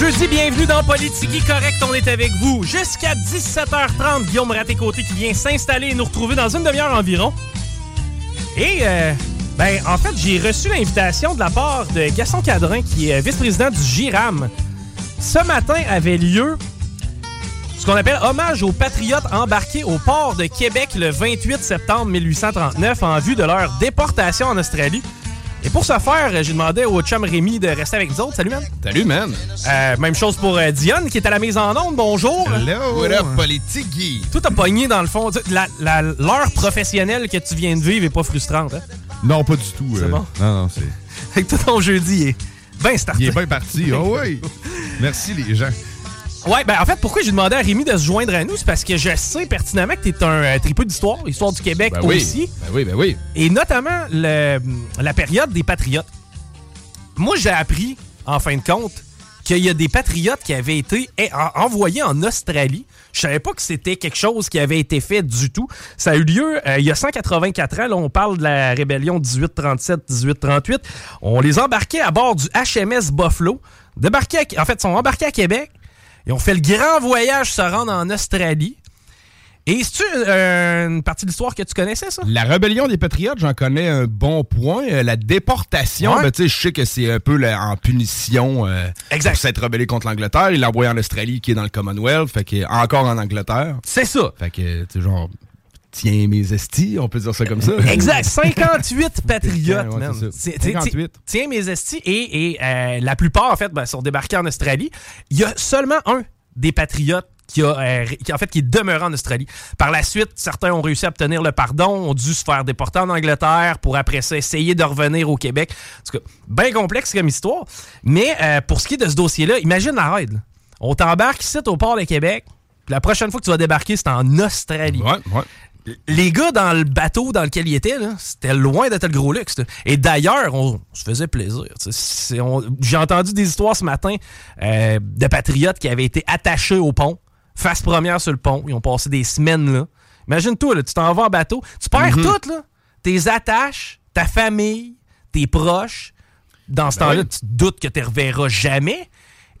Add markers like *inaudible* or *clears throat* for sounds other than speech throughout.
Jeudi, bienvenue dans Politique Correct. On est avec vous jusqu'à 17h30. Guillaume Raté-Côté qui vient s'installer et nous retrouver dans une demi-heure environ. Et, euh, ben, en fait, j'ai reçu l'invitation de la part de Gaston Cadrin, qui est vice-président du GIRAM. Ce matin avait lieu ce qu'on appelle hommage aux patriotes embarqués au port de Québec le 28 septembre 1839 en vue de leur déportation en Australie. Et pour ce faire, j'ai demandé au chum Rémi de rester avec nous autres. Salut, man. Salut, man. Euh, même chose pour euh, Dionne, qui est à la mise en onde. Bonjour. Hello. What up, Politigui? Tout a pogné, dans le fond. La- la- L'heure professionnelle que tu viens de vivre est pas frustrante. Hein? Non, pas du tout. C'est euh, bon? Non, non, c'est... *laughs* Fait que tout ton jeudi est bien starté. Il est bien parti. Oh oui. *laughs* Merci, les gens. Ouais, ben en fait, pourquoi j'ai demandé à Rémi de se joindre à nous, c'est parce que je sais pertinemment que t'es un euh, tripeux d'histoire, histoire du Québec Ben oui. aussi. Ben oui, ben oui. Et notamment le- la période des patriotes. Moi, j'ai appris, en fin de compte, qu'il y a des patriotes qui avaient été eh, en- envoyés en Australie. Je savais pas que c'était quelque chose qui avait été fait du tout. Ça a eu lieu euh, il y a 184 ans. Là, on parle de la rébellion 1837-1838. On les embarquait à bord du HMS Buffalo. Débarqués à- en fait, ils sont embarqués à Québec. Ils ont fait le grand voyage se rendre en Australie. Et c'est-tu euh, une partie de l'histoire que tu connaissais, ça? La rébellion des Patriotes, j'en connais un bon point. Euh, la déportation, Ouais. ben, tu sais, je sais que c'est un peu la- en punition euh, Exact. pour s'être rebellé contre l'Angleterre. Il l'a envoyé en Australie, qui est dans le Commonwealth, fait que encore en Angleterre. C'est ça. Fait que, genre, tiens mes estis, on peut dire ça comme ça. *laughs* Exact, 58 *laughs* patriotes, Ouais, man. c'est ça. C'est- c'est- 58. Tiens, mes estis, et, et, euh, la plupart, en fait, ben, sont débarqués en Australie. Il y a seulement un des patriotes qui, a, euh, qui, en fait, qui est demeuré en Australie. Par la suite, certains ont réussi à obtenir le pardon, ont dû se faire déporter en Angleterre pour après ça essayer de revenir au Québec. En tout cas, bien complexe comme histoire. Mais euh, pour ce qui est de ce dossier-là, imagine la là. On t'embarque ici au port de Québec, la prochaine fois que tu vas débarquer, c'est en Australie. Ouais, ouais. Les gars dans le bateau dans lequel ils étaient, là, c'était loin d'être le gros luxe. là. Et d'ailleurs, on, se faisait plaisir. J'ai entendu des histoires ce matin euh, de patriotes qui avaient été attachés au pont, face première sur le pont. Ils ont passé des semaines là. Imagine-toi, là, tu t'en vas en bateau, tu perds Mhm. tout, là. Tes attaches, ta famille, tes proches. Dans ce Ben temps-là, oui. tu te doutes que tu ne reverras jamais.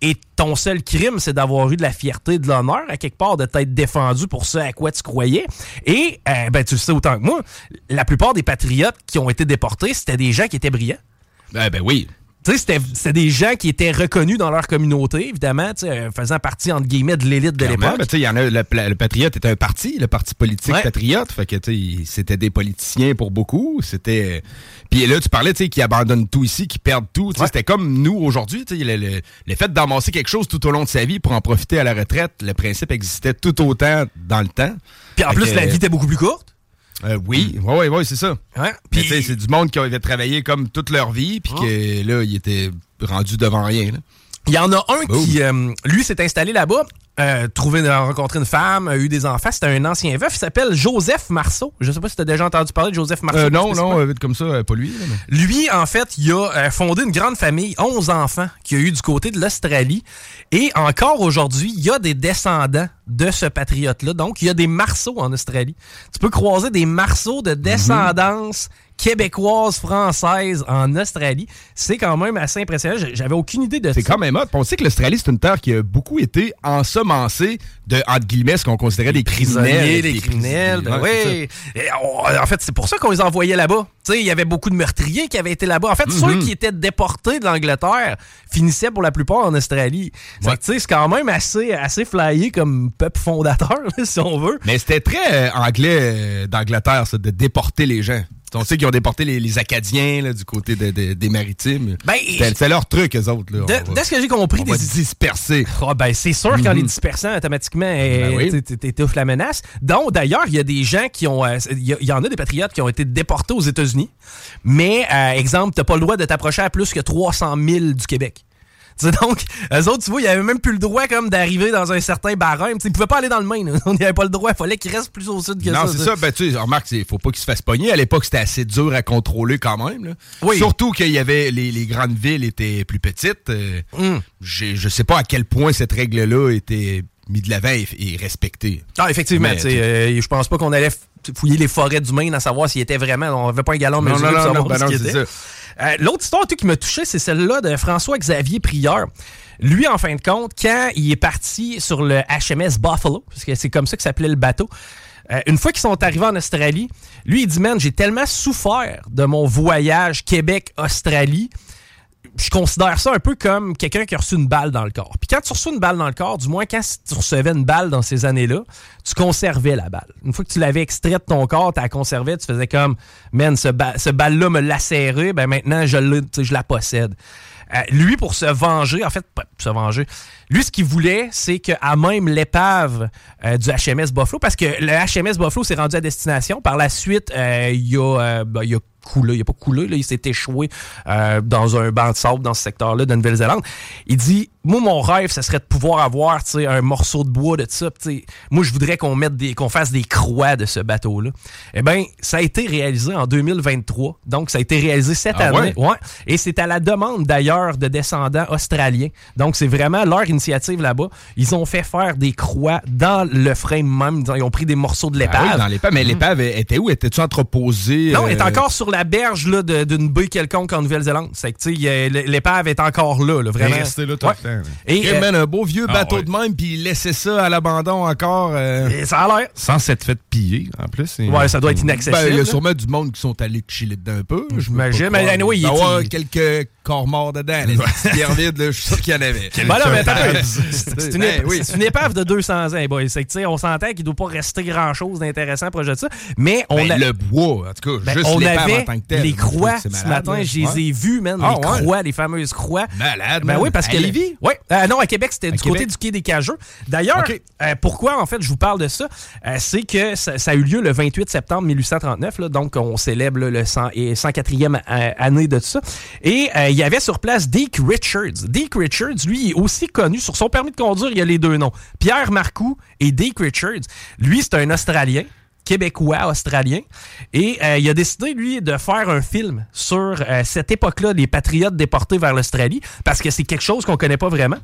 Et ton seul crime, c'est d'avoir eu de la fierté, de l'honneur, à quelque part, de t'être défendu pour ce à quoi tu croyais. Et, euh, ben, tu sais autant que moi, la plupart des patriotes qui ont été déportés, c'était des gens qui étaient brillants. Ben, ben oui. Tu sais, c'était des gens qui étaient reconnus dans leur communauté, évidemment, euh, faisant partie, entre guillemets, de l'élite de l'époque. ben, y en a, le, le Patriote était un parti, le parti politique Ouais. Patriote. Fait que, c'était des politiciens pour beaucoup. C'était. Puis là, tu parlais, tu sais, qui abandonnent tout ici, qui perdent tout. Ouais. C'était comme nous aujourd'hui, tu sais, le, le- le fait d'amasser quelque chose tout au long de sa vie pour en profiter à la retraite, le principe existait tout autant dans le temps. Puis en Fait plus, que- la vie était beaucoup plus courte. Euh, oui, oui, oui, ouais, c'est ça. Ouais. Puis, c'est du monde qui avait travaillé comme toute leur vie, puis que là, ils étaient rendus devant rien. là. il y en a un Boom. qui, euh, lui, s'est installé là-bas euh, trouvé, rencontré une femme, a eu des enfants. C'était un ancien veuf. Il s'appelle Joseph Marceau. Je sais pas si tu as déjà entendu parler de Joseph Marceau. Euh, non, non, vite comme ça, pas lui. Lui, en fait, il a fondé une grande famille, 11 enfants, qui a eu du côté de l'Australie. Et encore aujourd'hui, il y a des descendants de ce patriote-là. Donc, il y a des Marceaux en Australie. Tu peux croiser des Marceaux de descendance québécoise, française en Australie. C'est quand même assez impressionnant. J'avais aucune idée de ça. C'est quand même hot. On sait que l'Australie, c'est une terre qui a beaucoup été ensemencée de, entre guillemets, ce qu'on considérait des prisonniers. Des, criminels. Ben oui. en fait, c'est pour ça qu'on les envoyait là-bas. Il y avait beaucoup de meurtriers qui avaient été là-bas. En fait, ceux mm-hmm. qui étaient déportés de l'Angleterre finissaient pour la plupart en Australie. C'est quand même assez, assez flyé comme peuple fondateur, *laughs* si on veut. Mais c'était très euh, anglais euh, d'Angleterre, ça, de déporter les gens. On sait qu'ils ont déporté les, Acadiens du côté des Maritimes. Ben, c'est leur truc, eux autres. Là. De, ce que j'ai compris, des... dispersés. Oh, ben, c'est sûr qu'en les mhm. dispersant, automatiquement, ben oui. t'étouffes la menace. Donc, d'ailleurs, il y a des gens qui ont... Euh, il y, en a des patriotes qui ont été déportés aux États-Unis. Mais, euh, exemple, t'as pas le droit de t'approcher à plus que 300 000 du Québec. Donc, eux autres, tu vois, ils avaient même plus le droit comme d'arriver dans un certain barème. T'sais, ils pouvaient pas aller dans le Maine. On n'y avait pas le droit. Il fallait qu'ils restent plus au sud que ça. Non, c'est ça. Ben, tu sais, remarque, il faut pas qu'ils se fassent pogner. À l'époque, c'était assez dur à contrôler quand même. Oui. Surtout qu'il y avait les, grandes villes étaient plus petites. Euh, hum. Je sais pas à quel point cette règle-là était mise de l'avant et, respectée. Ah, effectivement. Euh, je pense pas qu'on allait fouiller les forêts du Maine à savoir s'il était vraiment. On avait pas un galon non, non, non, ben non, Ça. Euh, l'autre histoire qui m'a touché, c'est celle-là de François-Xavier Prieur. Lui, en fin de compte, quand il est parti sur le HMS Buffalo, parce que c'est comme ça que s'appelait le bateau, euh, une fois qu'ils sont arrivés en Australie, lui, il dit, man, j'ai tellement souffert de mon voyage Québec-Australie je considère ça un peu comme quelqu'un qui a reçu une balle dans le corps. Puis quand tu reçois une balle dans le corps, du moins quand tu recevais une balle dans ces années-là, tu conservais la balle. Une fois que tu l'avais extraite de ton corps, tu la conservais, tu faisais comme, man, ce, balle-là me lacérait, ben maintenant je, je la possède. Euh, lui, pour se venger, en fait, pas se venger, lui, ce qu'il voulait, c'est qu'à même l'épave euh, du HMS Buffalo, parce que le HMS Buffalo s'est rendu à destination. Par la suite, euh, il, a, ben, a coulé, il a pas coulé, là, il s'est échoué dans un banc de sable dans ce secteur-là de Nouvelle-Zélande. Il dit moi, mon rêve, ce serait de pouvoir avoir un morceau de bois de ça. Moi, je voudrais qu'on mette des, qu'on fasse des croix de ce bateau-là. Eh bien, ça a été réalisé en 2023. Donc, ça a été réalisé cette ah année. Ouais? Et c'est à la demande d'ailleurs de descendants australiens. Donc, c'est vraiment leur initiative là-bas. Ils ont fait faire des croix dans le frame même. Ils ont pris des morceaux de l'épave. Ah oui, dans l'épave. Mais mhm. l'épave était où? Était-tu entreposée? Non, elle est euh, encore sur la berge d'une baie quelconque en Nouvelle-Zélande. C'est que, l'épave est encore là, là vraiment. Est là tout le temps. Et, euh, un beau vieux ah, bateau de même, puis il laissait ça à l'abandon encore. Euh, et ça a l'air. Sans s'être fait piller, en plus. Ouais, ça doit être inaccessible. Ben, il y a sûrement du monde qui sont allés chiller dedans un peu. J'imagine. Mais anyway, il y a quelques corps morts dedans. Les pierres vides, je suis sûr qu'il y en avait. *laughs* c'est une, ben une, épave de 200 ans, boy. C'est que, on s'entend qu'il ne doit pas rester grand-chose d'intéressant à projet de ça. Mais on ben, Le bois, en tout cas, ben, juste on l'épave en tant que tel. Les croix, ce matin, je les ai vues, man. Ah, les croix, les fameuses croix. Malade. Ben oui, parce que. Lévis? Oui. Euh, non, à Québec, c'était du côté du quai des Cageux. D'ailleurs, euh, pourquoi, en fait, je vous parle de ça? Euh, c'est que ça, a eu lieu le 28 septembre 1839, là, donc on célèbre le 104e année de ça. Et il y avait sur place Dick Richards. Dick Richards, lui, est aussi connu. Sur son permis de conduire, il y a les deux noms. Pierre Marcoux et Dick Richards. Lui, c'est un Australien québécois australien. Et il a décidé, lui, de faire un film sur cette époque-là, les patriotes déportés vers l'Australie, parce que c'est quelque chose qu'on connaît pas vraiment.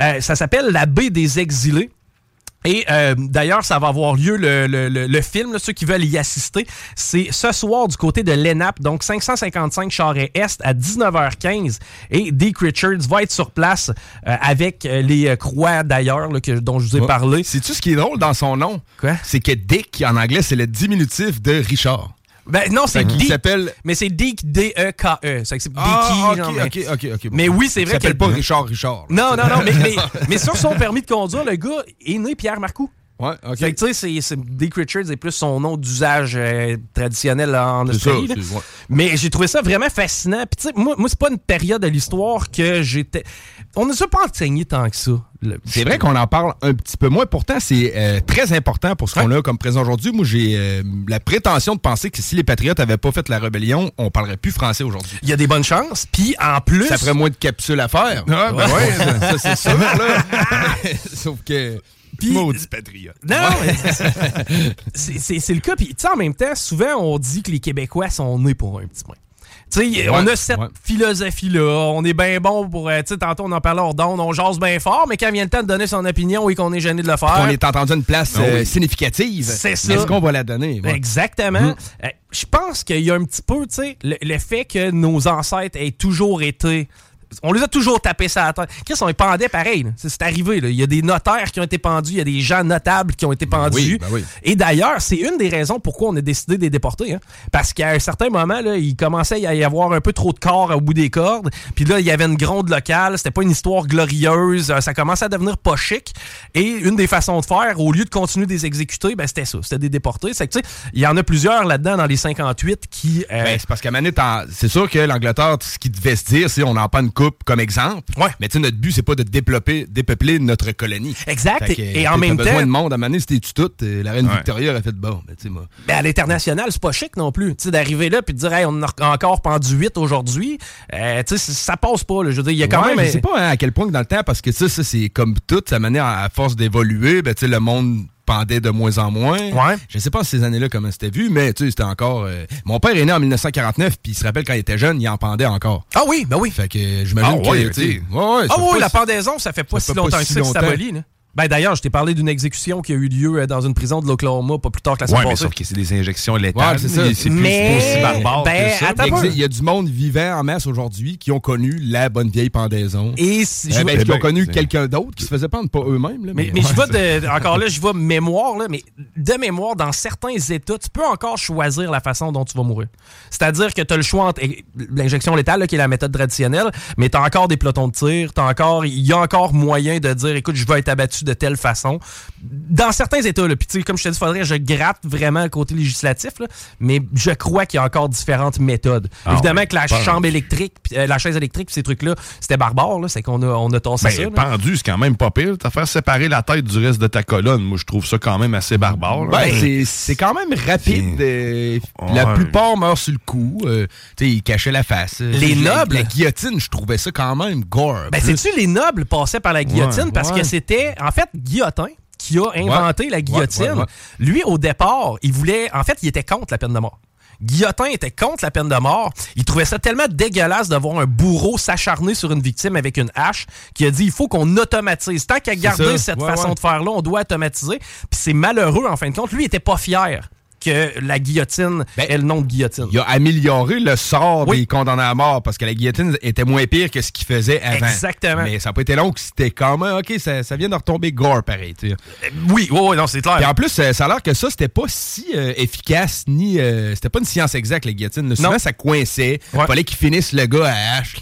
Euh, ça s'appelle La baie des exilés. Et euh, d'ailleurs, ça va avoir lieu le, le, le, film, ceux qui veulent y assister. C'est ce soir du côté de l'ENAP, donc 555 Charret Est à 19h15. Et Dick Richards va être sur place euh, avec les croix d'ailleurs dont je vous ai parlé. C'est-tu ce qui est drôle dans son nom? Quoi? C'est que Dick, en anglais, c'est le diminutif de Richard. Ben non, c'est Dick. s'appelle. Mais c'est Dick D-E-K-E. C'est ah, ok, ok, ok. Mais oui, c'est vrai. Il s'appelle pas Richard Richard. Non, non, non. mais, mais, *laughs* mais, sur son permis de conduire, le gars est né Pierre Marcoux. Ouais, ok. Fait que, tu sais, c'est- Dick Richards est plus son nom d'usage euh, traditionnel en ça, Australie. ouais. Mais j'ai trouvé ça vraiment fascinant. Puis, tu sais, moi, moi c'est pas une période de l'histoire que j'étais. On ne s'est pas enseigné tant que ça. C'est vrai qu'on en parle un petit peu moins. Pourtant, c'est euh, très important pour ce qu'on a comme présent aujourd'hui. Moi, j'ai euh, la prétention de penser que si les Patriotes n'avaient pas fait la rébellion, on parlerait plus français aujourd'hui. Il y a des bonnes chances. Puis, en plus. Ça ferait moins de capsules à faire. Ah, ben ouais. ça, c'est sûr, là. *laughs* Sauf que... Maudit patriote. Non, *laughs* c'est- le cas. Puis, tu sais, en même temps, souvent, on dit que les Québécois sont nés pour un petit point. Tu sais, on a cette ouais. philosophie-là. On est bien bon pour. euh, Tu sais, tantôt, on en parlait hors d'onde, on jase bien fort, mais quand vient le temps de donner son opinion et qu'on est gêné de le faire. On est entendu une place Ah oui. euh, significative. C'est ça. Est-ce qu'on va la donner? Ouais. Exactement. Mhm. Euh, Je pense qu'il y a un petit peu, tu sais, le, le fait que nos ancêtres aient toujours été. On les a toujours tapés sur la tête. Chris, on les pendait pareil. C'est arrivé. là. Il y a des notaires qui ont été pendus, il y a des gens notables qui ont été pendus. oui, ben oui. Et d'ailleurs, c'est une des raisons pourquoi on a décidé de les déporter. hein. Parce qu'à un certain moment, là, il commençait à y avoir un peu trop de corps au bout des cordes. Puis là, il y avait une gronde locale. C'était pas une histoire glorieuse. Euh, Ça commençait à devenir pas chic. Et une des façons de faire, au lieu de continuer de les exécuter, ben, c'était ça. C'était des déportés. C'est que, tu sais, il y en a plusieurs là-dedans dans les 58 qui. euh, Ben, c'est parce qu'à Manette, c'est sûr que l'Angleterre, ce qui devait se dire, c'est on en prend une coupe comme exemple. Ouais. Mais tu sais, notre but, c'est pas de développer, dépeupler notre colonie. Exact. Que, Et- en même t'as besoin temps- de monde. À Manette, c'était tout. euh, La reine Ouais. Victoria a fait bon. Mais tu sais, moi. Ben, à l'international, c'est pas chic non plus. Tu sais, d'arriver là puis de dire, hey, on a encore pendu 8 aujourd'hui, euh, tu sais, ça passe pas. là. Je veux dire, il y a quand Ouais, même. Je sais pas hein, à quel point que dans le temps, parce que ça, ça c'est comme tout, ça à, à force d'évoluer, ben, tu sais, le monde pendait de moins en moins. Ouais. Je sais pas ces années-là comment c'était vu, mais tu sais, c'était encore. euh, Mon père est né en 1949, puis il se rappelle quand il était jeune, il en pendait encore. Ah oui, ben oui. Fait que j'imagine Ah que. ouais, ok. ouais, ouais, Ah oui, la pendaison, ça fait pas ça si pas longtemps si que ça que c'est aboli. Ben d'ailleurs, je t'ai parlé d'une exécution qui a eu lieu euh, dans une prison de l'Oklahoma pas plus tard que la Ouais, semaine mais passée. sauf que c'est des injections létales. Ouais, c'est plus aussi barbare ben, que ça. attends Il y a du monde vivant en masse aujourd'hui qui ont connu la bonne vieille pendaison. Et si Eh je ben, qui ont ben, connu quelqu'un d'autre qui se faisait pendre pas eux-mêmes. mais, mais je vois de, encore là, je vois mémoire, là, mais de mémoire, dans certains États, tu peux encore choisir la façon dont tu vas mourir. C'est-à-dire que tu as le choix entre l'injection létale, là, qui est la méthode traditionnelle, mais tu as encore des pelotons de tir, t'as encore, il y a encore moyen de dire, écoute, je vais être abattu de telle façon. Dans certains États, là, puis tu sais, comme je te dis, faudrait que je gratte vraiment le côté législatif, là, mais je crois qu'il y a encore différentes méthodes. Ah Évidemment ouais, que la chambre électrique, euh, la chaise électrique, puis ces trucs-là, c'était barbare, là, c'est qu'on a, on a tassé ça. Ben, là. pendu, c'est quand même pas pire. T'as faire séparer la tête du reste de ta colonne. Moi, je trouve ça quand même assez barbare. Ben, c'est- c'est quand même rapide. euh, La Ouais. plupart meurent sur le coup. euh, tu sais, ils cachaient la face. Les la- nobles? La guillotine, je trouvais ça quand même gore. Ben, sais-tu, les nobles passaient par la guillotine? Ouais, parce ouais. que c'était, en fait, Guillotin qui a inventé la guillotine. ouais, ouais. Lui, au départ, il voulait. En fait, il était contre la peine de mort. Guillotin était contre la peine de mort. Il trouvait ça tellement dégueulasse de voir un bourreau s'acharner sur une victime avec une hache qu'il a dit il faut qu'on automatise. Tant qu'à garder ça. cette façon de faire-là, on doit automatiser. Puis c'est malheureux, en fin de compte. Lui, il était pas fier que la guillotine Ben, ait le nom de guillotine. Il a amélioré le sort Oui. des condamnés à mort parce que la guillotine était moins pire que ce qu'il faisait avant. Exactement. Mais ça n'a pas été long que c'était quand même, OK, ça, ça vient de retomber gore pareil. tu sais. Oui, oui, oui, non, c'est clair. Puis en plus, euh, ça a l'air que ça, c'était pas si euh, efficace, ni. euh, c'était pas une science exacte, la guillotine. Souvent, Non. ça coinçait. Il fallait qu'il finisse le gars à hache.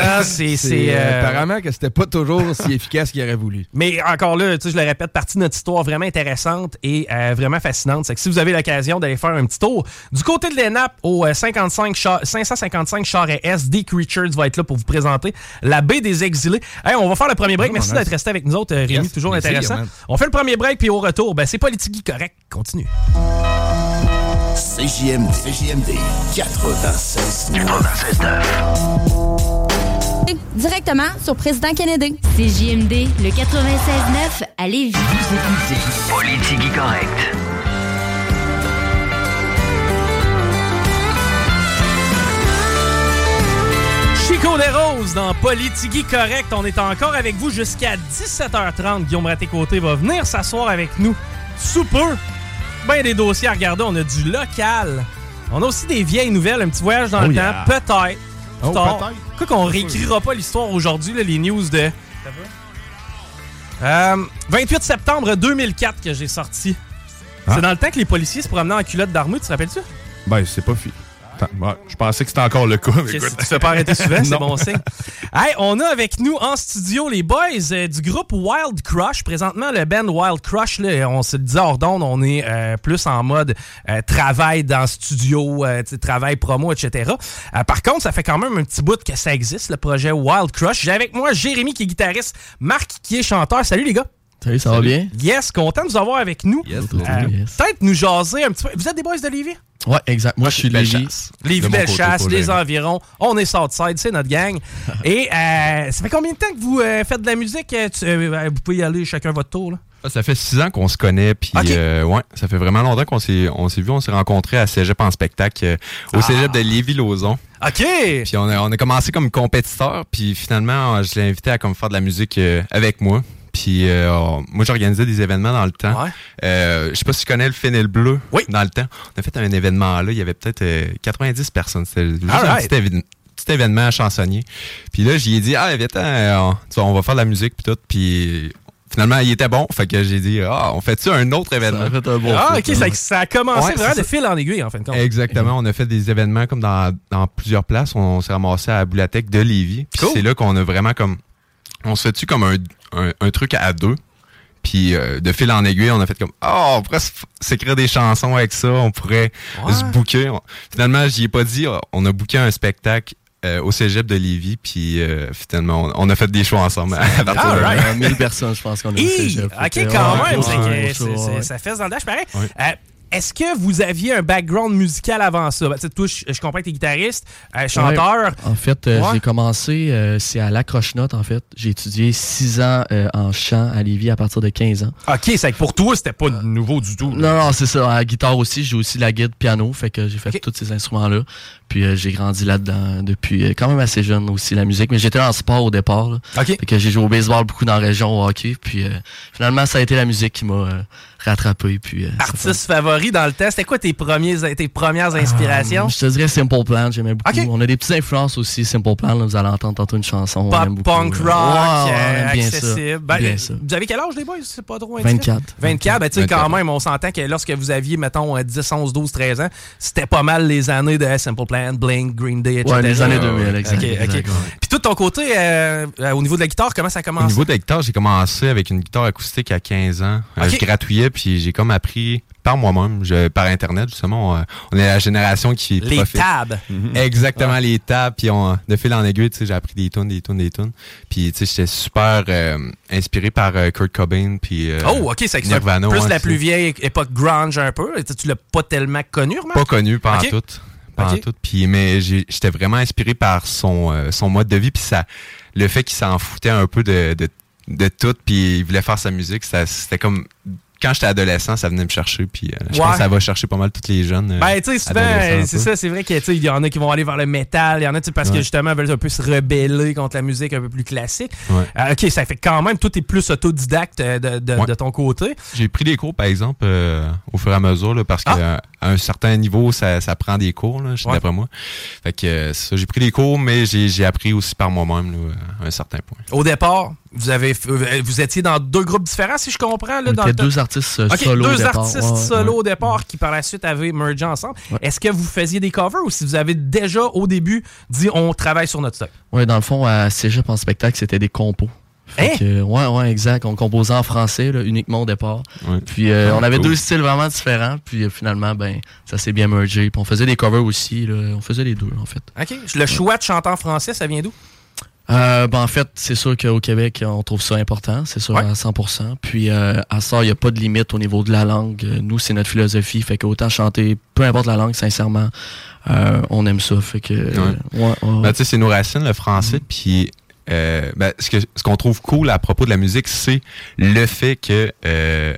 Ah, c'est- euh, Apparemment que c'était pas toujours si efficace qu'il aurait voulu. Mais encore là, tu sais, je le répète, partie de notre histoire vraiment intéressante et euh, vraiment fascinante. C'est que si vous avez l'occasion d'aller faire un petit tour, du côté de l'ENAP, au euh, 55 char- 555 Charret S, Dick Richards va être là pour vous présenter la baie des exilés. Hey, on va faire le premier break. Oh, Merci d'être resté avec nous autres, euh, Rémi. Yes, toujours intéressant. On fait le premier break, puis au retour, ben, c'est Politique correct. Continue. CJMD, CJMD 96. 96 Directement sur Président Kennedy. CJMD, le 96.9 à Lévis. Politique correct. Chico des Roses dans Politigui Correct. On est encore avec vous jusqu'à 17h30. Guillaume Raté-Côté va venir s'asseoir avec nous sous peu. Ben des dossiers à regarder. On a du local. On a aussi des vieilles nouvelles, un petit voyage dans Oh le yeah. temps. Peut-être. Oh, peut-être. Quoi qu'on réécrira pas l'histoire aujourd'hui, là, les news de... Euh, 28 septembre 2004 que j'ai sorti. Ah. C'est dans le temps que les policiers se promenaient en culotte d'armure, tu te rappelles-tu? Ben, c'est pas je pensais que c'était encore le cas. Tu fais pas arrêter souvent, c'est bon signe. *laughs* Hey, on a avec nous en studio les boys euh, du groupe Wild Crush. Présentement, le band Wild Crush, là, on se le disait hors d'onde, on est euh, plus en mode euh, travail dans studio, travail promo, etc. Par contre, ça fait quand même un petit bout que ça existe, le projet Wild Crush. J'ai avec moi Jérémy qui est guitariste, Marc qui est chanteur. Salut les gars! Salut, ça va bien? Yes, content de vous avoir avec nous. Yes, Euh, yes. Peut-être nous jaser un petit peu. Vous êtes des boys de Lévis? Ouais, exact. Moi, je suis de Lévis. Lévis De mon Belle côté, Chasse, pas les environs. On est Southside, c'est notre gang. *laughs* Et euh, ça fait combien de temps que vous euh, faites de la musique? Euh, tu- euh, vous pouvez y aller chacun votre tour. Là. Ah, Ça fait six ans qu'on se connaît, puis euh, ouais, ça fait vraiment longtemps qu'on s'est on s'est vu, on s'est rencontrés à Cégep en spectacle euh, au Ah. Cégep de Lévis-Lauzon. OK! Puis on a, on a commencé comme compétiteur, puis finalement, je l'ai invité à comme faire de la musique euh, avec moi. Puis euh, on- moi, j'organisais des événements dans le temps. Euh, je sais pas si tu connais le Fennel Bleu. Oui. Dans le temps. On a fait un événement là, il y avait peut-être euh, 90 personnes. C'était juste un petit, événement chansonnier. Puis là, j'y ai dit, ah, viens, on, tu vois, on va faire de la musique, puis tout. Puis finalement, il était bon. Fait que j'ai dit, ah, on fait-tu un autre événement? ah, OK, ça, ça a commencé Ouais, vraiment de ça. fil en aiguille, en fin de compte. Exactement. On a fait des événements comme dans, dans plusieurs places. On s'est ramassé à la Boulathèque de Lévis. Puis c'est là qu'on a vraiment comme... On se fait-tu comme un, un, un truc à deux? Puis euh, de fil en aiguille, on a fait comme oh, on pourrait s'écrire des chansons avec ça, on pourrait Ouais. se booker. Finalement, j'y ai pas dit, on a booké un spectacle euh, au Cégep de Lévis, puis euh, finalement, on, on a fait des shows ensemble. à partir de là. Euh, 1000 personnes, je pense qu'on a fait. OK, quand ouais, même, ouais, ouais, ça fait dans le dash pareil. Ouais. Euh, Est-ce que vous aviez un background musical avant ça? Ben, tu sais, toi, je, je comprends que t'es guitariste, euh, chanteur. Ouais. En fait, euh, Ouais. j'ai commencé, euh, c'est à La Croche-Note, en fait. J'ai étudié 6 ans euh, en chant à Lévis à partir de 15 ans. OK, c'est que pour toi, c'était pas nouveau du tout. Non, non, c'est ça. À la guitare aussi, j'ai aussi la guide piano, fait que j'ai fait tous ces instruments-là. Puis euh, j'ai grandi là-dedans depuis quand même assez jeune aussi, la musique. Mais j'étais le sport au départ. Là. Fait que j'ai joué au baseball beaucoup dans la région, au hockey. Puis euh, finalement, ça a été la musique qui m'a euh, rattrapé. Puis, euh, Artiste favori dans le temps, c'était quoi tes, premiers, tes premières inspirations? Je te dirais Simple Plan, j'aimais beaucoup. On a des petites influences aussi, Simple Plan. là, vous allez entendre tantôt une chanson. on Pop, beaucoup, punk, rock, euh, bien ça, accessible. Ben, bien euh, ça. Vous avez quel âge, les boys? C'est pas trop indiscret? 24. 24. Ben, tu sais, quand 24. même, on s'entend que lorsque vous aviez, mettons, euh, 10, 11, 12, 13 ans, c'était pas mal les années de Simple Plan, Blink, Green Day, etc. Ouais, les années 2000, exact, OK, exact, OK. ouais. Puis tout de ton côté, euh, euh, au niveau de la guitare, comment ça Au commence? niveau de la guitare, j'ai commencé avec une guitare acoustique à 15 ans. Euh, Ok. je gratouillais, puis j'ai comme appris par moi-même, par Internet, justement. On, on est la génération qui Les profite. tabs. *laughs* Exactement, Ouais. les tabs. Puis on, de fil en aiguille, tu sais, j'ai appris des tunes, des tunes, des tunes. Puis, tu sais, j'étais super euh, inspiré par euh, Kurt Cobain, puis euh, Oh, OK, c'est Nirvana, plus la plus vieille époque grunge un peu. Tu l'as pas tellement connu, remarque? Pas connu, pas en tout. Pas en Ok. tout. Puis, mais j'étais vraiment inspiré par son, son mode de vie, puis ça, le fait qu'il s'en foutait un peu de, de, de tout, puis il voulait faire sa musique, c'était comme... Quand j'étais adolescent, ça venait me chercher, puis euh, je Ouais. pense que ça va chercher pas mal tous les jeunes. euh, Ben, tu sais, souvent, euh, c'est ça, c'est vrai qu'il y en a qui vont aller vers le métal, il y en a, tu sais, parce que justement, veulent un peu se rebeller contre la musique un peu plus classique. Ouais. Euh, ok, ça fait quand même, tout est plus autodidacte de, de- de ton côté. J'ai pris des cours, par exemple, euh, au fur et à mesure, là, parce qu'à Ah! un certain niveau, ça, ça prend des cours, d'après moi. Fait que ça, j'ai pris des cours, mais j'ai j'ai appris aussi par moi-même, là, à un certain point. Au départ, vous avez f- euh, vous étiez dans deux groupes différents, si je comprends. Là, On dans était le deux artistes euh, solo au deux départ. artistes Ouais, ouais, solo ouais. au départ qui par la suite avaient mergé ensemble. Est-ce que vous faisiez des covers ou si vous avez déjà au début dit on travaille sur notre stock? Ouais, dans le fond, à Cégep en spectacle, c'était des compos. Fait Hein? que, ouais, ouais, exact. On composait en français, là, uniquement au départ. Puis euh, Ah, on avait cool. deux styles vraiment différents. Puis euh, finalement, ben, ça s'est bien mergé. Puis on faisait des covers aussi. Là. On faisait les deux, en fait. OK. Le choix de chanter en français, ça vient d'où? Euh, ben, en fait, c'est sûr qu'au Québec, on trouve ça important, c'est sûr, à 100%. Puis euh, à ça, il n'y a pas de limite au niveau de la langue. Euh, Nous, c'est notre philosophie. Fait qu'autant chanter, peu importe la langue, sincèrement, euh, on aime ça. Fait que, ouais, ouais. Ben, tu sais, c'est nos racines, le français. Puis, euh, ben, ce que- ce qu'on trouve cool à propos de la musique, c'est le fait que euh,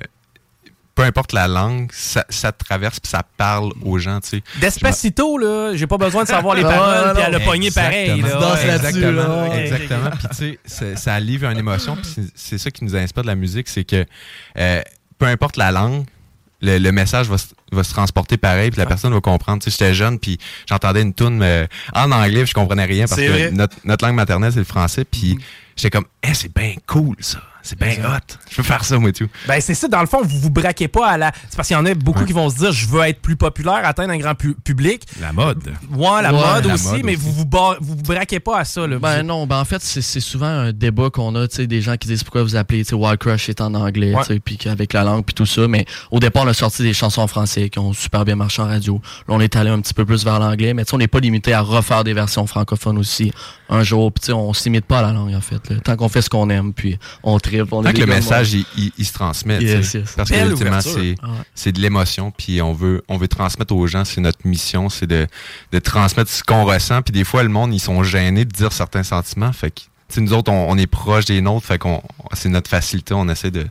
peu importe la langue, ça, ça traverse puis ça parle aux gens, tu sais. Despacito, là, j'ai pas besoin de savoir les *laughs* paroles, puis elle a pogné pareil. Exactement. Là, Exactement, là. exactement. Puis tu sais, ça livre une émotion. Puis c'est- ça qui nous inspire de la musique, c'est que euh, peu importe la langue, le, le message va, se- va se transporter pareil, puis la personne va comprendre. Tu sais, j'étais jeune, puis j'entendais une tune euh, en anglais, puis je comprenais rien parce que notre, notre, langue maternelle, c'est le français, puis mm-hmm. j'étais comme, eh, c'est bien cool, ça. C'est bien hot. Je peux faire ça, moi, tout. Ben, c'est ça. Dans le fond, vous vous braquez pas à la. C'est parce qu'il y en a beaucoup qui vont se dire je veux être plus populaire, atteindre un grand public. La mode. Ouais, la mode aussi, mais vous vous, vous vous braquez pas à ça. Là. Ben non, ben en fait, c'est souvent un débat qu'on a, tu sais, des gens qui disent pourquoi vous appelez, tu Wild Crush est en anglais, tu sais, puis avec la langue, puis tout ça. Mais au départ, on a sorti des chansons en français qui ont super bien marché en radio. Là, on est allé un petit peu plus vers l'anglais, mais tu sais, on n'est pas limité à refaire des versions francophones aussi un jour. Puis tu sais, on s'imite pas à la langue, en fait. Tant qu'on fait ce qu'on aime, puis on tripe, on est il, se transmet. Parce que c'est de l'émotion, puis on veut, on veut transmettre aux gens, c'est notre mission, c'est de, de transmettre ce qu'on ressent. Puis des fois, le monde, ils sont gênés de dire certains sentiments. Fait que nous autres, on, est proche des nôtres, fait qu'on c'est notre facilité, on essaie de.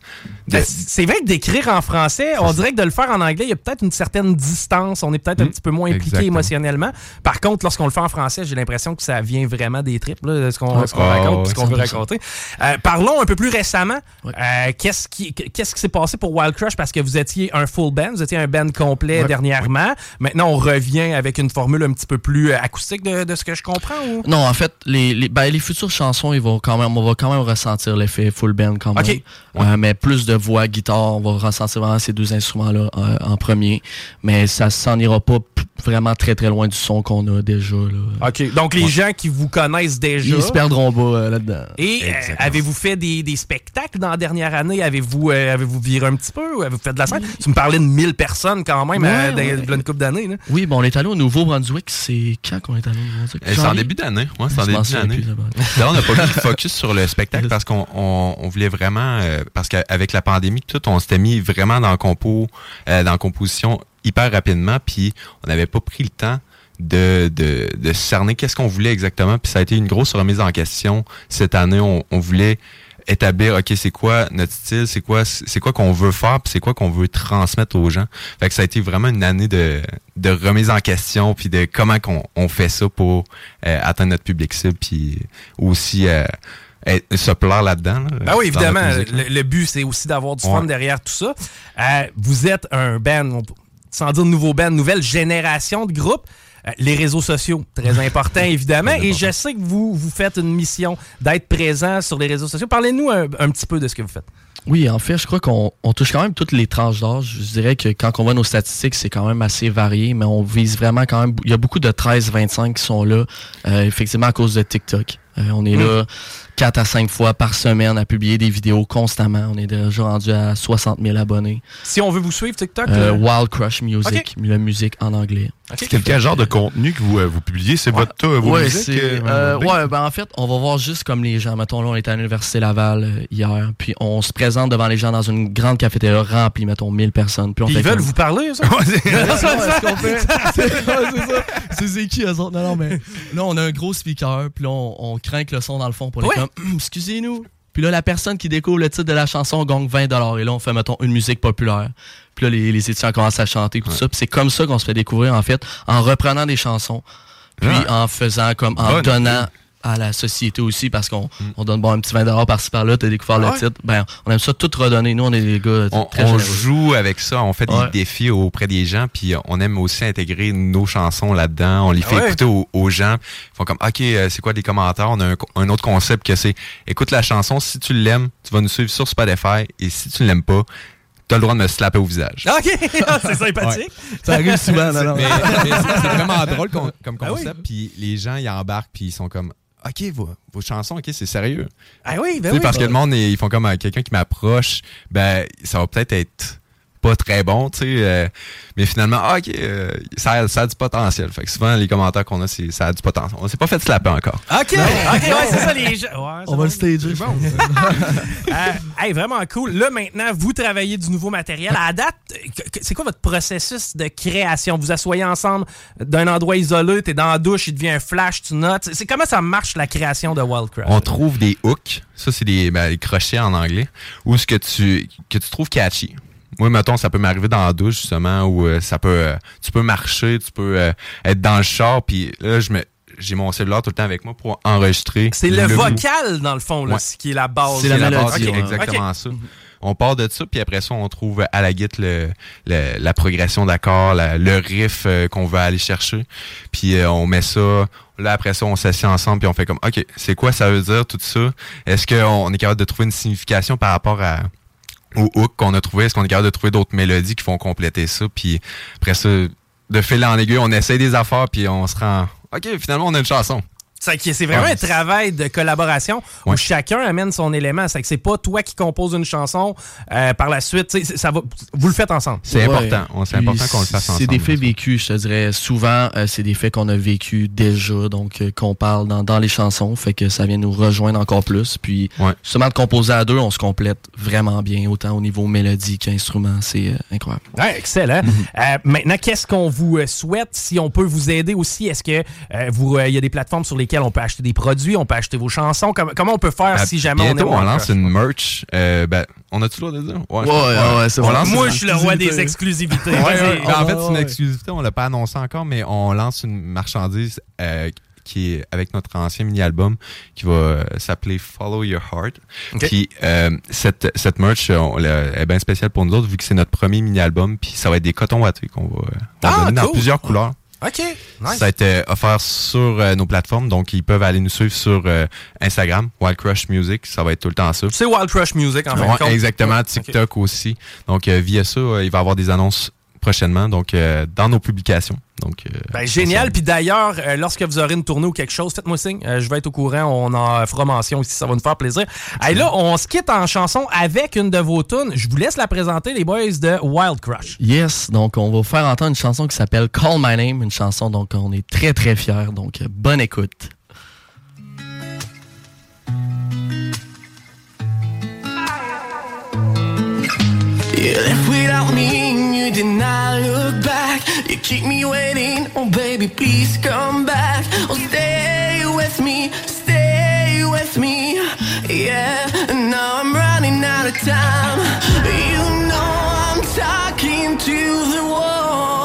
Ben, c'est vrai que d'écrire en français, on dirait que de le faire en anglais, il y a peut-être une certaine distance, on est peut-être un hmm. petit peu moins impliqué émotionnellement. Par contre, lorsqu'on le fait en français, j'ai l'impression que ça vient vraiment des tripes, là, ce qu'on raconte, ce qu'on veut raconter. Euh, parlons un peu plus récemment. Euh, qu'est-ce qui qu'est-ce qui s'est passé pour Wild Crush? Parce que vous étiez un full band, vous étiez un band complet dernièrement. Maintenant, on revient avec une formule un petit peu plus acoustique de, ce que je comprends. Non, en fait, les, les, ben, les futures chansons quand même, on va quand même ressentir l'effet full band quand même. Euh, mais plus de voix, guitare, on va ressentir vraiment ces deux instruments-là euh, en premier. Mais ça s'en ira pas vraiment très très loin du son qu'on a déjà. Là. OK. Donc les gens qui vous connaissent déjà. Ils se perdront pas euh, là-dedans. Et avez-vous fait des, des, spectacles dans la dernière année? Avez-vous avez-vous viré un petit peu? Avez-vous fait de la scène? Tu me parlais de 1000 personnes quand même dans une couple d'années. Oui, bon, on est allé au Nouveau-Brunswick. C'est quand qu'on est allé au Nouveau-Brunswick? C'est en début d'année. Ouais, c'est en début d'année. On n'a pas *laughs* focus sur le spectacle parce qu'on on, voulait vraiment, euh, parce qu'avec la pandémie, tout, on s'était mis vraiment dans compo, euh, dans la composition hyper rapidement, puis on n'avait pas pris le temps de, de, de cerner qu'est-ce qu'on voulait exactement. Puis ça a été une grosse remise en question cette année. On, on voulait établir ok c'est quoi notre style c'est quoi c'est quoi qu'on veut faire puis c'est quoi qu'on veut transmettre aux gens fait que ça a été vraiment une année de, de remise en question puis de comment qu'on on fait ça pour euh, atteindre notre public cible puis aussi euh, se plaire là-dedans. ben oui, évidemment. Le, but, c'est aussi d'avoir du fun derrière tout ça. Euh, vous êtes un band, sans dire nouveau band, nouvelle génération de groupe. Euh, les réseaux sociaux, très *laughs* important évidemment. Et je sais que vous, vous faites une mission d'être présent sur les réseaux sociaux. Parlez-nous un, petit peu de ce que vous faites. Oui, en fait, je crois qu'on touche quand même toutes les tranches d'âge. Je dirais que quand on voit nos statistiques, c'est quand même assez varié, mais on vise vraiment quand même. Il y a beaucoup de 13-25 qui sont là, euh, effectivement à cause de TikTok. Euh, on est là 4 à 5 fois par semaine à publier des vidéos constamment. On est déjà rendu à 60 000 abonnés. Si on veut vous suivre, TikTok? Euh, Wild Crush Music, la musique en anglais. Quel genre de contenu que vous, euh, vous publiez? C'est votre vos ouais, ouais, ben en fait, on va voir juste comme les gens. Mettons, là, on est à l'Université Laval hier, puis on se présente devant les gens dans une grande cafétéria remplie, mettons, 1000 personnes. Puis on ils veulent vous parler, ça? c'est qui, eux autres? Non, non, mais là, on a un gros speaker, puis là, on craint que le son dans le fond pour les comme *clears throat* excusez-nous. Puis là, la personne qui découvre le titre de la chanson gagne 20 Et là, on fait, mettons, une musique populaire. Puis là, les, les étudiants commencent à chanter, tout ça. Puis c'est comme ça qu'on se fait découvrir, en fait, en reprenant des chansons. Puis en faisant comme, en donnant à la société aussi parce qu'on mm. on donne bon un petit 20 par-ci par-là, t'as découvert le titre. Ben, on aime ça tout redonner. Nous, on est des gars on, très On joue avec ça, on fait des défis auprès des gens, puis on aime aussi intégrer nos chansons là-dedans. On les fait écouter aux, gens. Ils font comme, OK, euh, c'est quoi des commentaires? On a un, autre concept que c'est, écoute la chanson, si tu l'aimes, tu vas nous suivre sur Spotify, et si tu l'aimes pas, t'as le droit de me slapper au visage. OK, *laughs* ah, c'est sympathique. Ça arrive souvent, *laughs* non, Mais, c'est vraiment drôle comme, ah concept, puis les gens, ils embarquent, puis ils sont comme, OK, vos, vos chansons, OK, c'est sérieux. Ah oui, ben oui. Parce que le monde, ils font comme quelqu'un qui m'approche, ben, ça va peut-être être pas très bon, tu sais. Euh, mais finalement, ah, OK, euh, ça, ça, a du potentiel. Fait que souvent, les commentaires qu'on a, c'est ça a du potentiel. On s'est pas fait slapper encore. OK, OK, ouais, c'est ça, les gens. On va le stager. Bon. *laughs* euh, hey, vraiment cool. Là, maintenant, vous travaillez du nouveau matériel. À date, c'est quoi votre processus de création? Vous asseyez ensemble d'un endroit isolé, t'es dans la douche, il devient un flash, tu notes. C'est comment ça marche, la création de Wildcraft? On trouve des hooks. Ça, c'est des, ben, des crochets en anglais. Ou ce que tu, que tu trouves catchy. Moi, mettons, ça peut m'arriver dans la douche, justement, où euh, ça peut, euh, tu peux marcher, tu peux euh, être dans le char, puis là, je me, j'ai mon cellulaire tout le temps avec moi pour enregistrer. C'est le, vocal, dans le fond, là, qui est la base. C'est la, base, exactement ça. on part de ça, puis après ça, on trouve à la guitare le, la progression d'accords, le riff euh, qu'on veut aller chercher. Puis euh, on met ça. Là, après ça, on s'assied ensemble puis on fait comme, OK, c'est quoi ça veut dire, tout ça? Est-ce qu'on est capable de trouver une signification par rapport à au hook qu'on a trouvé? Est-ce qu'on est capable de trouver d'autres mélodies qui font compléter ça? Puis après ça, de fil en aiguille, on essaye des affaires puis on se rend, OK, finalement, on a une chanson. C'est vraiment un travail de collaboration où chacun amène son élément. C'est que c'est pas toi qui composes une chanson euh, par la suite. Ça va, vous le faites ensemble. C'est important. C'est important qu'on le fasse ensemble. C'est des faits vécus, je te dirais. Souvent, euh, c'est des faits qu'on a vécu déjà, donc euh, qu'on parle dans, dans, les chansons. Fait que ça vient nous rejoindre encore plus. Puis justement, de composer à deux, on se complète vraiment bien, autant au niveau mélodie qu'instrument. C'est incroyable. excellent. Mhm. maintenant, qu'est-ce qu'on vous souhaite? Si on peut vous aider aussi, est-ce que vous il y a des plateformes sur on peut acheter des produits, on peut acheter vos chansons. Comment, on peut faire si jamais on est on lance une merch. Euh, ben, on a toujours de dire? Ouais, ouais, c'est Moi, je suis le roi des exclusivités. *laughs* Ben, en fait, c'est une exclusivité, on l'a pas annoncé encore, mais on lance une marchandise euh, qui est avec notre ancien mini-album qui va euh, s'appeler Follow Your Heart. Puis cette, cette merch elle est bien spéciale pour nous autres vu que c'est notre premier mini-album. Puis ça va être des cotons wattés qu'on va, ah, donner dans plusieurs couleurs. OK. Nice. Ça a été offert sur euh, nos plateformes, donc ils peuvent aller nous suivre sur euh, Instagram, Wild Crush Music, ça va être tout le temps ça. C'est Wild Crush Music en fait. exactement, TikTok aussi. Donc euh, via ça, il va y avoir des annonces prochainement, donc euh, dans nos publications. Donc, euh, ben, génial. Puis d'ailleurs, euh, lorsque vous aurez une tournée ou quelque chose, faites-moi signe. je vais être au courant. On en fera mention aussi. Ça va nous faire plaisir. Et là, on se quitte en chanson avec une de vos tunes. Je vous laisse la présenter, les boys de Wild Crush. Yes. Donc, on va vous faire entendre une chanson qui s'appelle Call My Name. Une chanson dont on est très, très fiers. Donc, bonne écoute. You left without me, you did not look back. You keep me waiting, oh baby, please come back. Oh, stay with me, stay with me, yeah. Now I'm running out of time. You know I'm talking to the walls.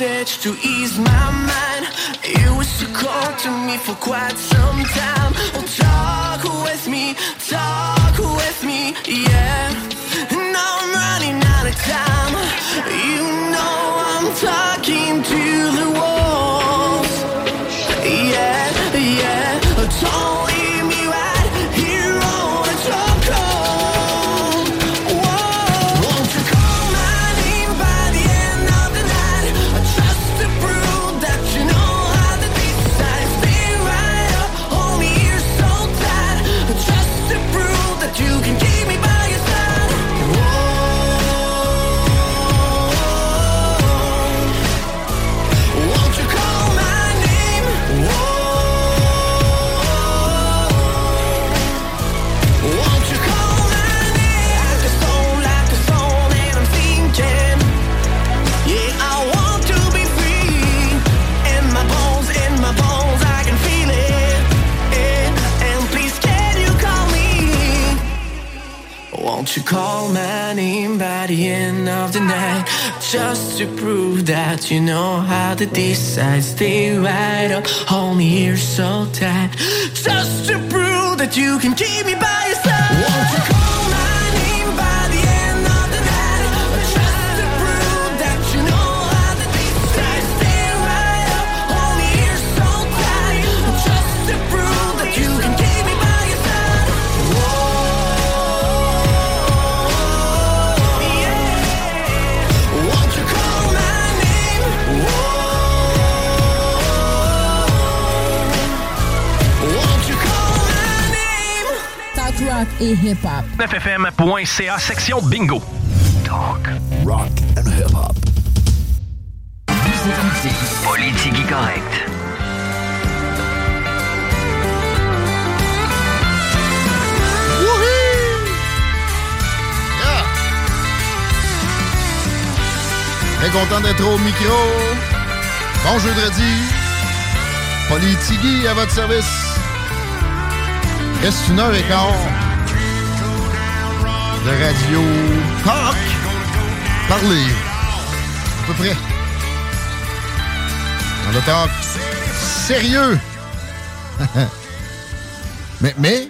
To ease my mind. You was to call to me for quite some time. Oh, talk with me, talk with me, yeah. Call my name by the end of the night? Just to prove that you know how to decide. Stay right up, hold me here so tight. Just to prove that you can keep me by your side. Et hip-hop. 9fm.ca, section bingo. Talk, rock and hip-hop. Politique correct. Très content d'être au micro. Bon jeudi. Politigui à votre service. Reste une heure et quart de radio talk. Parler. À peu près. Dans le talk sérieux. *laughs* mais, mais,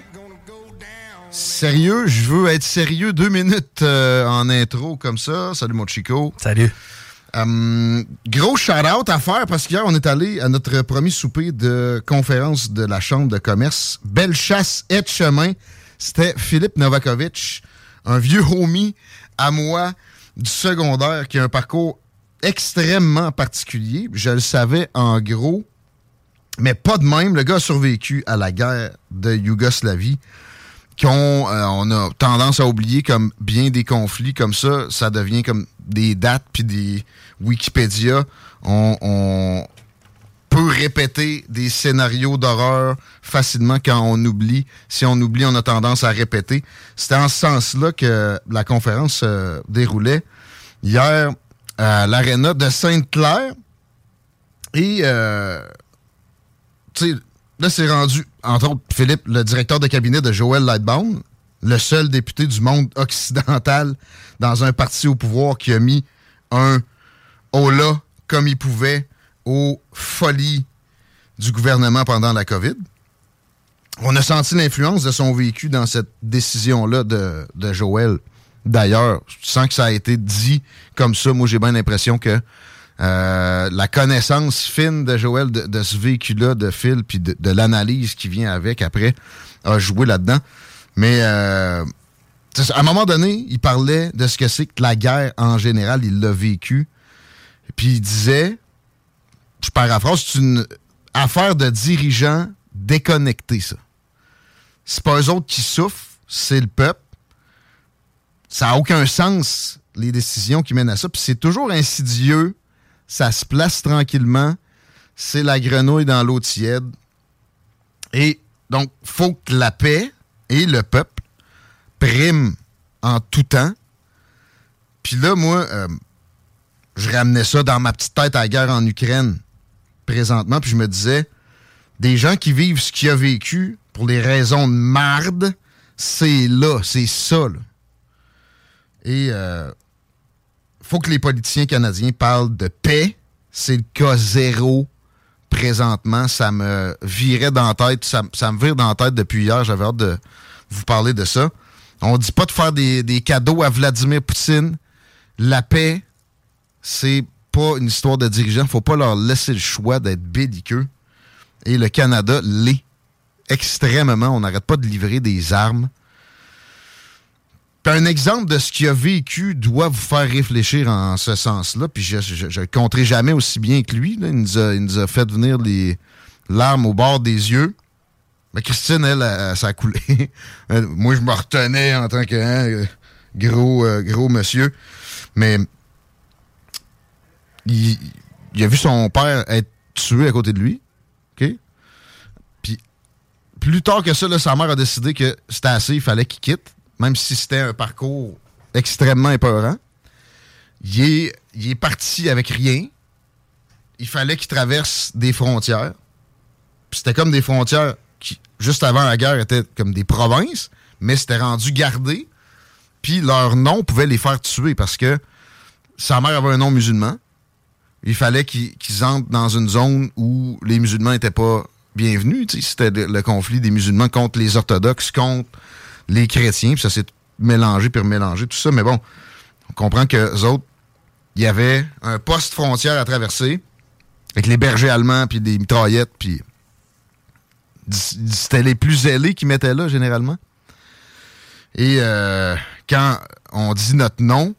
sérieux, je veux être sérieux deux minutes euh, en intro comme ça. Salut mon Chico. Salut. Euh, gros shout-out à faire parce qu'hier, on est allé à notre premier souper de conférence de la Chambre de commerce. Belle chasse et chemin. C'était Philippe Novakovic, un vieux homie à moi du secondaire qui a un parcours extrêmement particulier. Je le savais en gros, mais pas de même. Le gars a survécu à la guerre de Yougoslavie qu'on euh, on a tendance à oublier comme bien des conflits comme ça, ça devient comme des dates puis des Wikipédia. On, peut répéter des scénarios d'horreur facilement quand on oublie. Si on oublie, on a tendance à répéter. C'était en ce sens-là que la conférence se déroulait hier à l'aréna de Sainte-Claire. Et, euh, tu sais, là, c'est rendu, entre autres, Philippe, le directeur de cabinet de Joël Lightbound, le seul député du monde occidental dans un parti au pouvoir qui a mis un là comme il pouvait aux folies du gouvernement pendant la COVID. On a senti l'influence de son vécu dans cette décision-là de, Joël. D'ailleurs, sans que ça a été dit comme ça, moi j'ai bien l'impression que euh, la connaissance fine de Joël de, ce véhicule-là, de Phil, puis de, de l'analyse qui vient avec après, a joué là-dedans. Mais euh, à un moment donné, il parlait de ce que c'est que la guerre en général, il l'a vécu. Puis il disait, je paraphrase, c'est une affaire de dirigeants déconnectés, ça. C'est pas eux autres qui souffrent, c'est le peuple. Ça n'a aucun sens, les décisions qui mènent à ça. Puis c'est toujours insidieux. Ça se place tranquillement. C'est la grenouille dans l'eau tiède. Et donc, faut que la paix et le peuple prime en tout temps. Puis là, moi, euh, je ramenais ça dans ma petite tête à la guerre en Ukraine présentement, puis je me disais, des gens qui vivent ce qu'il a vécu pour des raisons de marde, c'est là, c'est ça. Et euh, faut que les politiciens canadiens parlent de paix. C'est le cas zéro présentement. Ça me virait dans la tête, ça, me vire dans la tête depuis hier. J'avais hâte de vous parler de ça. On dit pas de faire des cadeaux à Vladimir Poutine. La paix, c'est pas une histoire de dirigeants. Faut pas leur laisser le choix d'être belliqueux. Et le Canada l'est extrêmement. On n'arrête pas de livrer des armes. un exemple de ce qu'il a vécu doit vous faire réfléchir en ce sens-là. Puis je ne compterai jamais aussi bien que lui. Il, nous a, fait venir les larmes au bord des yeux. Mais Christine, elle, ça a coulé. *laughs* Moi, je me retenais en tant que hein, gros, euh, gros monsieur. Mais il, a vu son père être tué à côté de lui. OK? Puis, plus tard que ça, sa mère a décidé que c'était assez, il fallait qu'il quitte, même si c'était un parcours extrêmement épeurant. Il est, parti avec rien. Il fallait qu'il traverse des frontières. C'était comme des frontières qui, juste avant la guerre, étaient comme des provinces, mais c'était rendu gardé. Puis leur nom pouvait les faire tuer parce que sa mère avait un nom musulman il fallait qu'ils entrent dans une zone où les musulmans n'étaient pas bienvenus. C'était le conflit des musulmans contre les orthodoxes, contre les chrétiens, puis ça s'est mélangé puis remélangé, tout ça. Mais bon, on comprend que autres, il y avait un poste frontière à traverser avec les bergers allemands puis des mitraillettes, puis c'était les plus zélés qui mettaient là, généralement. Et euh, quand on dit notre nom,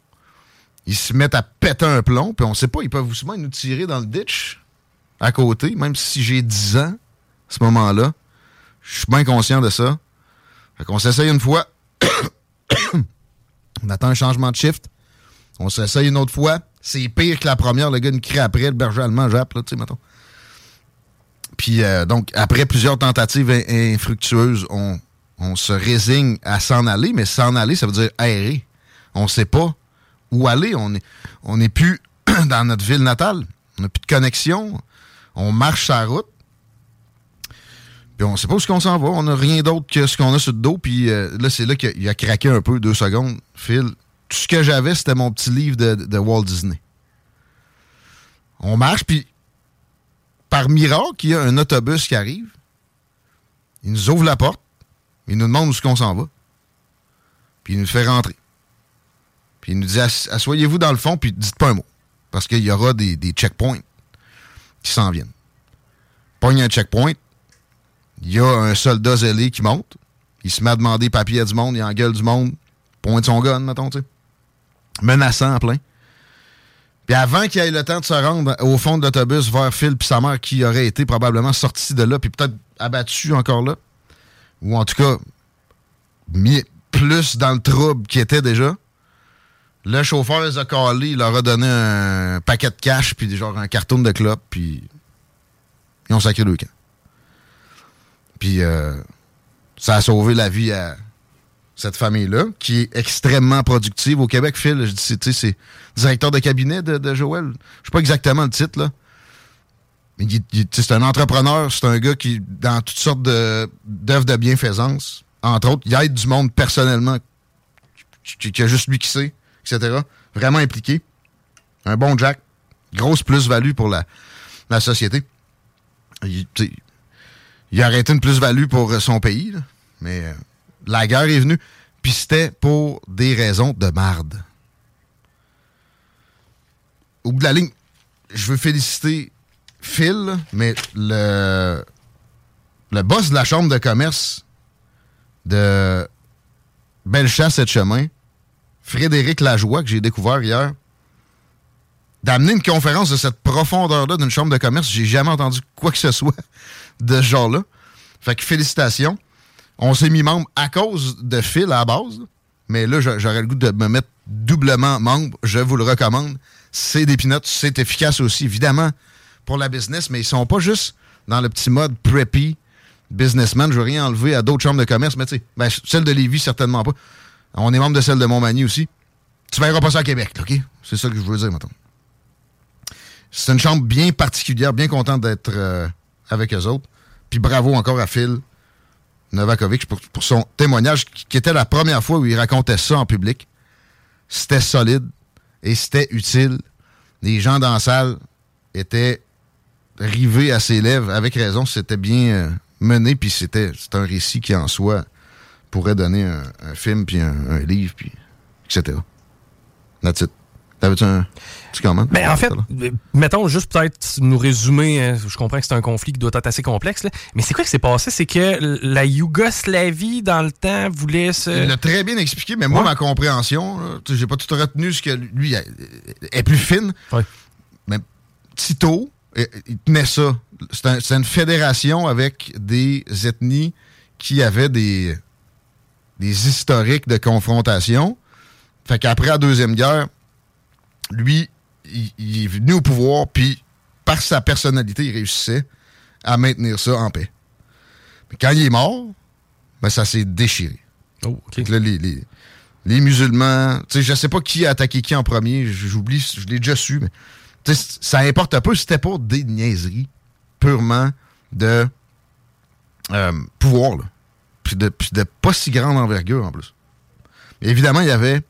ils se mettent à péter un plomb, puis on sait pas, ils peuvent souvent nous tirer dans le ditch à côté, même si j'ai 10 ans à ce moment-là. Je suis bien conscient de ça. Fait qu'on s'essaye une fois. *coughs* on attend un changement de shift. On s'essaye une autre fois. C'est pire que la première. Le gars nous crie après. Le berger allemand jappe, là, tu sais, mettons. Puis, euh, donc, après plusieurs tentatives infructueuses, on, se résigne à s'en aller. Mais s'en aller, ça veut dire aérer. On sait pas où aller. On n'est est plus *clears throat* dans notre ville natale. On n'a plus de connexion. On marche sa route. Puis on sait pas où qu'on s'en va. On n'a rien d'autre que ce qu'on a sur le dos. Puis euh, là, c'est là qu'il a craqué un peu, deux secondes. Phil, tout ce que j'avais, c'était mon petit livre de, Walt Disney. On marche, puis par miracle, il y a un autobus qui arrive. Il nous ouvre la porte. Il nous demande où est-ce qu'on s'en va. Puis il nous fait rentrer. Puis il nous dit Assoyez-vous dans le fond, puis dites pas un mot. Parce qu'il y aura des, des checkpoints qui s'en viennent. Pogne un checkpoint, il y a un soldat zélé qui monte. Il se met à demander papier du monde, il engueule du monde, pointe son gun, mettons, tu sais. Menaçant en plein. Puis avant qu'il ait le temps de se rendre au fond de l'autobus vers Phil puis sa mère qui aurait été probablement sorti de là, puis peut-être abattu encore là, ou en tout cas mis plus dans le trouble qu'il était déjà, le chauffeur les a calés, il leur a donné un paquet de cash, puis genre un carton de clope, puis ils ont sacré le camp. Puis euh, ça a sauvé la vie à cette famille-là, qui est extrêmement productive au Québec. Phil, je dis, c'est directeur de cabinet de, Joël. Je sais pas exactement le titre, là. Mais c'est un entrepreneur, c'est un gars qui, dans toutes sortes d'œuvres de, bienfaisance, entre autres, il aide du monde personnellement, qui, a juste lui qui sait, etc. Vraiment impliqué. Un bon Jack. Grosse plus-value pour la, la société. Il, il a arrêté une plus-value pour son pays, mais euh, la guerre est venue, puis c'était pour des raisons de marde. Au bout de la ligne, je veux féliciter Phil, mais le, le boss de la chambre de commerce de Bellechasse et de Chemin, Frédéric Lajoie, que j'ai découvert hier, d'amener une conférence de cette profondeur-là d'une chambre de commerce, j'ai jamais entendu quoi que ce soit *laughs* de ce genre-là. Fait que félicitations. On s'est mis membre à cause de Phil à la base. Mais là, j'aurais le goût de me mettre doublement membre. Je vous le recommande. C'est des pinottes. C'est efficace aussi, évidemment, pour la business. Mais ils sont pas juste dans le petit mode preppy businessman. Je veux rien enlever à d'autres chambres de commerce. Mais tu sais, ben, celle de Lévis, certainement pas. On est membre de celle de Montmagny aussi. Tu verras pas ça à Québec, OK? C'est ça que je veux dire, maintenant. C'est une chambre bien particulière, bien contente d'être euh, avec eux autres. Puis bravo encore à Phil Novakovic pour, son témoignage, qui était la première fois où il racontait ça en public. C'était solide et c'était utile. Les gens dans la salle étaient rivés à ses lèvres, avec raison. C'était bien euh, mené, puis c'était un récit qui, en soi, pourrait donner un, film, puis un, livre, puis etc. That's it. T'avais-tu un petit comment? Ben, en fait, mettons juste peut-être nous résumer. Hein, je comprends que c'est un conflit qui doit être assez complexe, mais c'est quoi qui s'est passé? C'est que la Yougoslavie, dans le temps, voulait se. Il l'a très bien expliqué, mais moi, ma compréhension, j'ai pas tout retenu ce que lui est plus fine. Mais Tito, il tenait ça. C'est une fédération avec des ethnies qui avaient des, des historiques de confrontation. Fait qu'après la Deuxième Guerre, lui, il, est venu au pouvoir, puis par sa personnalité, il réussissait à maintenir ça en paix. Mais quand il est mort, ben, ça s'est déchiré. Oh, les, musulmans, tu sais, je sais pas qui a attaqué qui en premier, j'oublie, je l'ai déjà su, mais ça importe un peu, c'était pas des niaiseries purement de euh, pouvoir, là. Puis de, pas si grande envergure en plus. évidemment, il y avait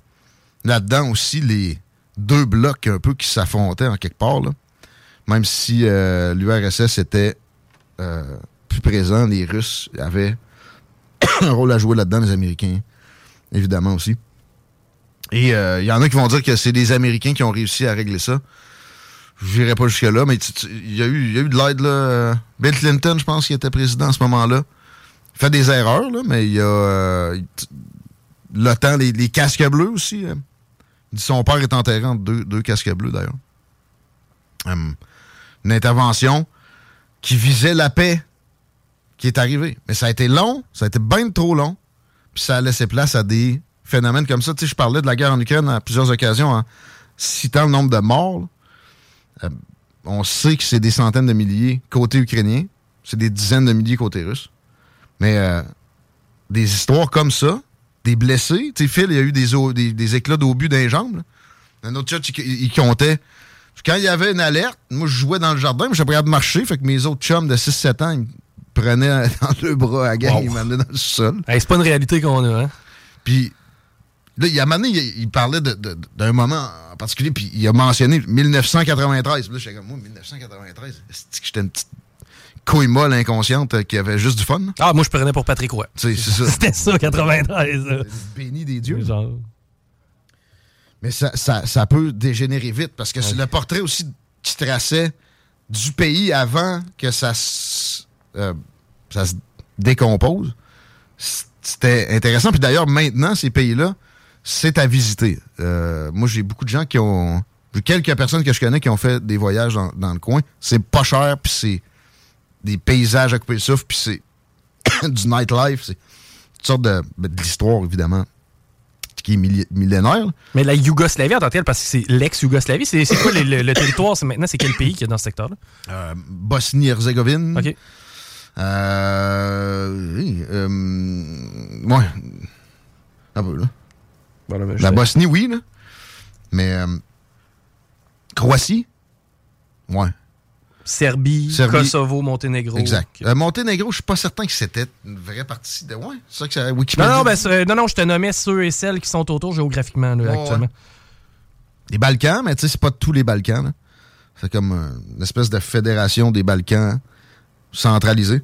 là-dedans aussi les, deux blocs un peu qui s'affrontaient en quelque part. Là. Même si euh, l'URSS était euh, plus présent, les Russes avaient *coughs* un rôle à jouer là-dedans, les Américains, évidemment aussi. Et euh, il y en a qui vont dire que c'est les Américains qui ont réussi à régler ça. Je n'irai pas jusque-là, mais il y, a eu, y a eu de l'aide. Bill Clinton, je pense, qui était président à ce moment-là. Fait des erreurs, là, mais il y a l'OTAN, les, les casques bleus aussi. Hein. Son père est enterré entre deux, casques bleus, d'ailleurs. Hum. une intervention qui visait la paix qui est arrivée. Mais ça a été long, ça a été bien trop long. puis ça a laissé place à des phénomènes comme ça. Tu sais, je parlais de la guerre en Ukraine à plusieurs occasions en citant le nombre de morts. Euh, on sait que c'est des centaines de milliers côté ukrainien, c'est des dizaines de milliers côté russe. Mais euh, des histoires comme ça, des blessés, tu sais, Phil, il y a eu des, des, éclats d'obus dans les jambes. Un autre chat, il, comptait. Quand il y avait une alerte, moi, je jouais dans le jardin, mais j'étais pas de marcher, fait que mes autres chums de 6-7 ans, ils me prenaient *laughs* dans le bras à gang, ils m'amenaient dans le sol. c'est pas une réalité qu'on a, hein? Puis Là, il y a un il, parlait d'un moment en particulier, puis il a mentionné 1993. Là, j'étais comme, moi, 1993, c'est que j'étais une petite couille molle inconsciente euh, qui avait juste du fun. Ah, moi, je prenais pour Patrick Roy. *laughs* C'était ça, 93. Béni des dieux. Mais ça, ça, peut dégénérer vite, parce que c'est le portrait aussi qui traçait du pays avant que ça, euh, ça se décompose. C'était intéressant. Puis d'ailleurs, maintenant, ces pays-là, c'est à visiter. Euh, moi, j'ai beaucoup de gens qui ont. Quelques personnes que je connais qui ont fait des voyages dans, le coin. C'est pas cher, puis c'est des paysages à couper le souffle, puis c'est *coughs* du nightlife. C'est une sorte de, ben, de l'histoire, évidemment, qui est millénaire. Mais la Yougoslavie, en tant que parce que c'est l'ex-Yougoslavie, c'est quoi le, territoire maintenant? C'est quel pays qui est dans ce secteur-là? Euh, Bosnie-Herzégovine. OK. Euh, oui, euh, ouais. Un peu, là. La Bosnie, oui, là. Mais euh, Croatie? Ouais. Serbie, Kosovo, Monténégro. Exact. Euh, Monténégro, je suis pas certain que c'était une vraie partie de. Ouais, c'est ça que ça. Wikipédia. Non, non, ben, non, non, je te nommais ceux et celles qui sont autour géographiquement, là, actuellement. Les Balkans, mais tu sais, c'est pas tous les Balkans. C'est comme une espèce de fédération des Balkans centralisée.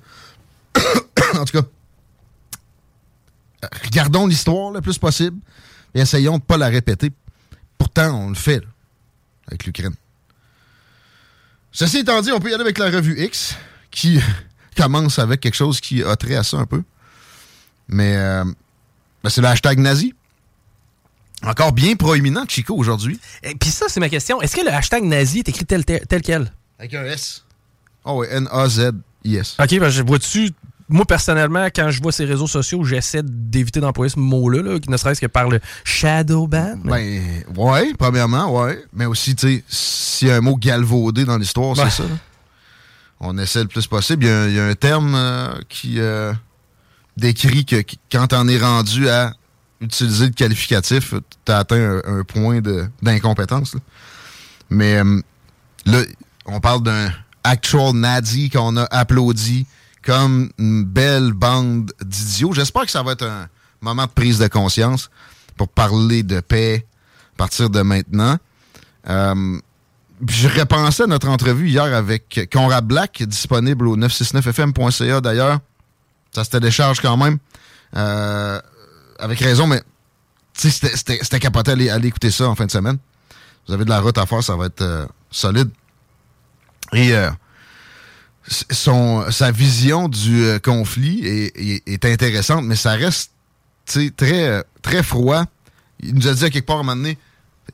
*coughs* en tout cas, regardons l'histoire le plus possible et essayons de ne pas la répéter. Pourtant, on le fait avec l'Ukraine. Ceci étant dit, on peut y aller avec la revue X, qui *laughs* commence avec quelque chose qui a trait à ça un peu. Mais euh, ben, c'est le hashtag nazi. Encore bien proéminent, Chico, aujourd'hui. Et puis ça, c'est ma question. Est-ce que le hashtag nazi est écrit tel, tel, quel? Avec un S. Oh oui, N-A-Z-I-S. OK, ben je vois-tu moi, personnellement, quand je vois ces réseaux sociaux, j'essaie d'éviter d'employer ce mot-là, là, ne serait-ce que par le shadow ban. Ben, ouais, premièrement, ouais. Mais aussi, tu sais, s'il y a un mot galvaudé dans l'histoire, c'est ça. On essaie le plus possible. Il y a, un terme euh, qui euh, décrit que quand on est rendu à utiliser le qualificatif, tu as atteint un, point d'incompétence. Mais euh, là, on parle d'un actual Nazi qu'on a applaudi comme une belle bande d'idiots. J'espère que ça va être un moment de prise de conscience pour parler de paix à partir de maintenant. Euh, je repensais à notre entrevue hier avec Conrad Black, disponible au 969fm.ca d'ailleurs. Ça se télécharge quand même. Euh, avec raison, mais c'était capoté. Allez, aller écouter ça en fin de semaine. Vous avez de la route à faire, ça va être euh, solide. Et son, sa vision du euh, conflit est, intéressante, mais ça reste très, froid. Il nous a dit à quelque part à un moment donné,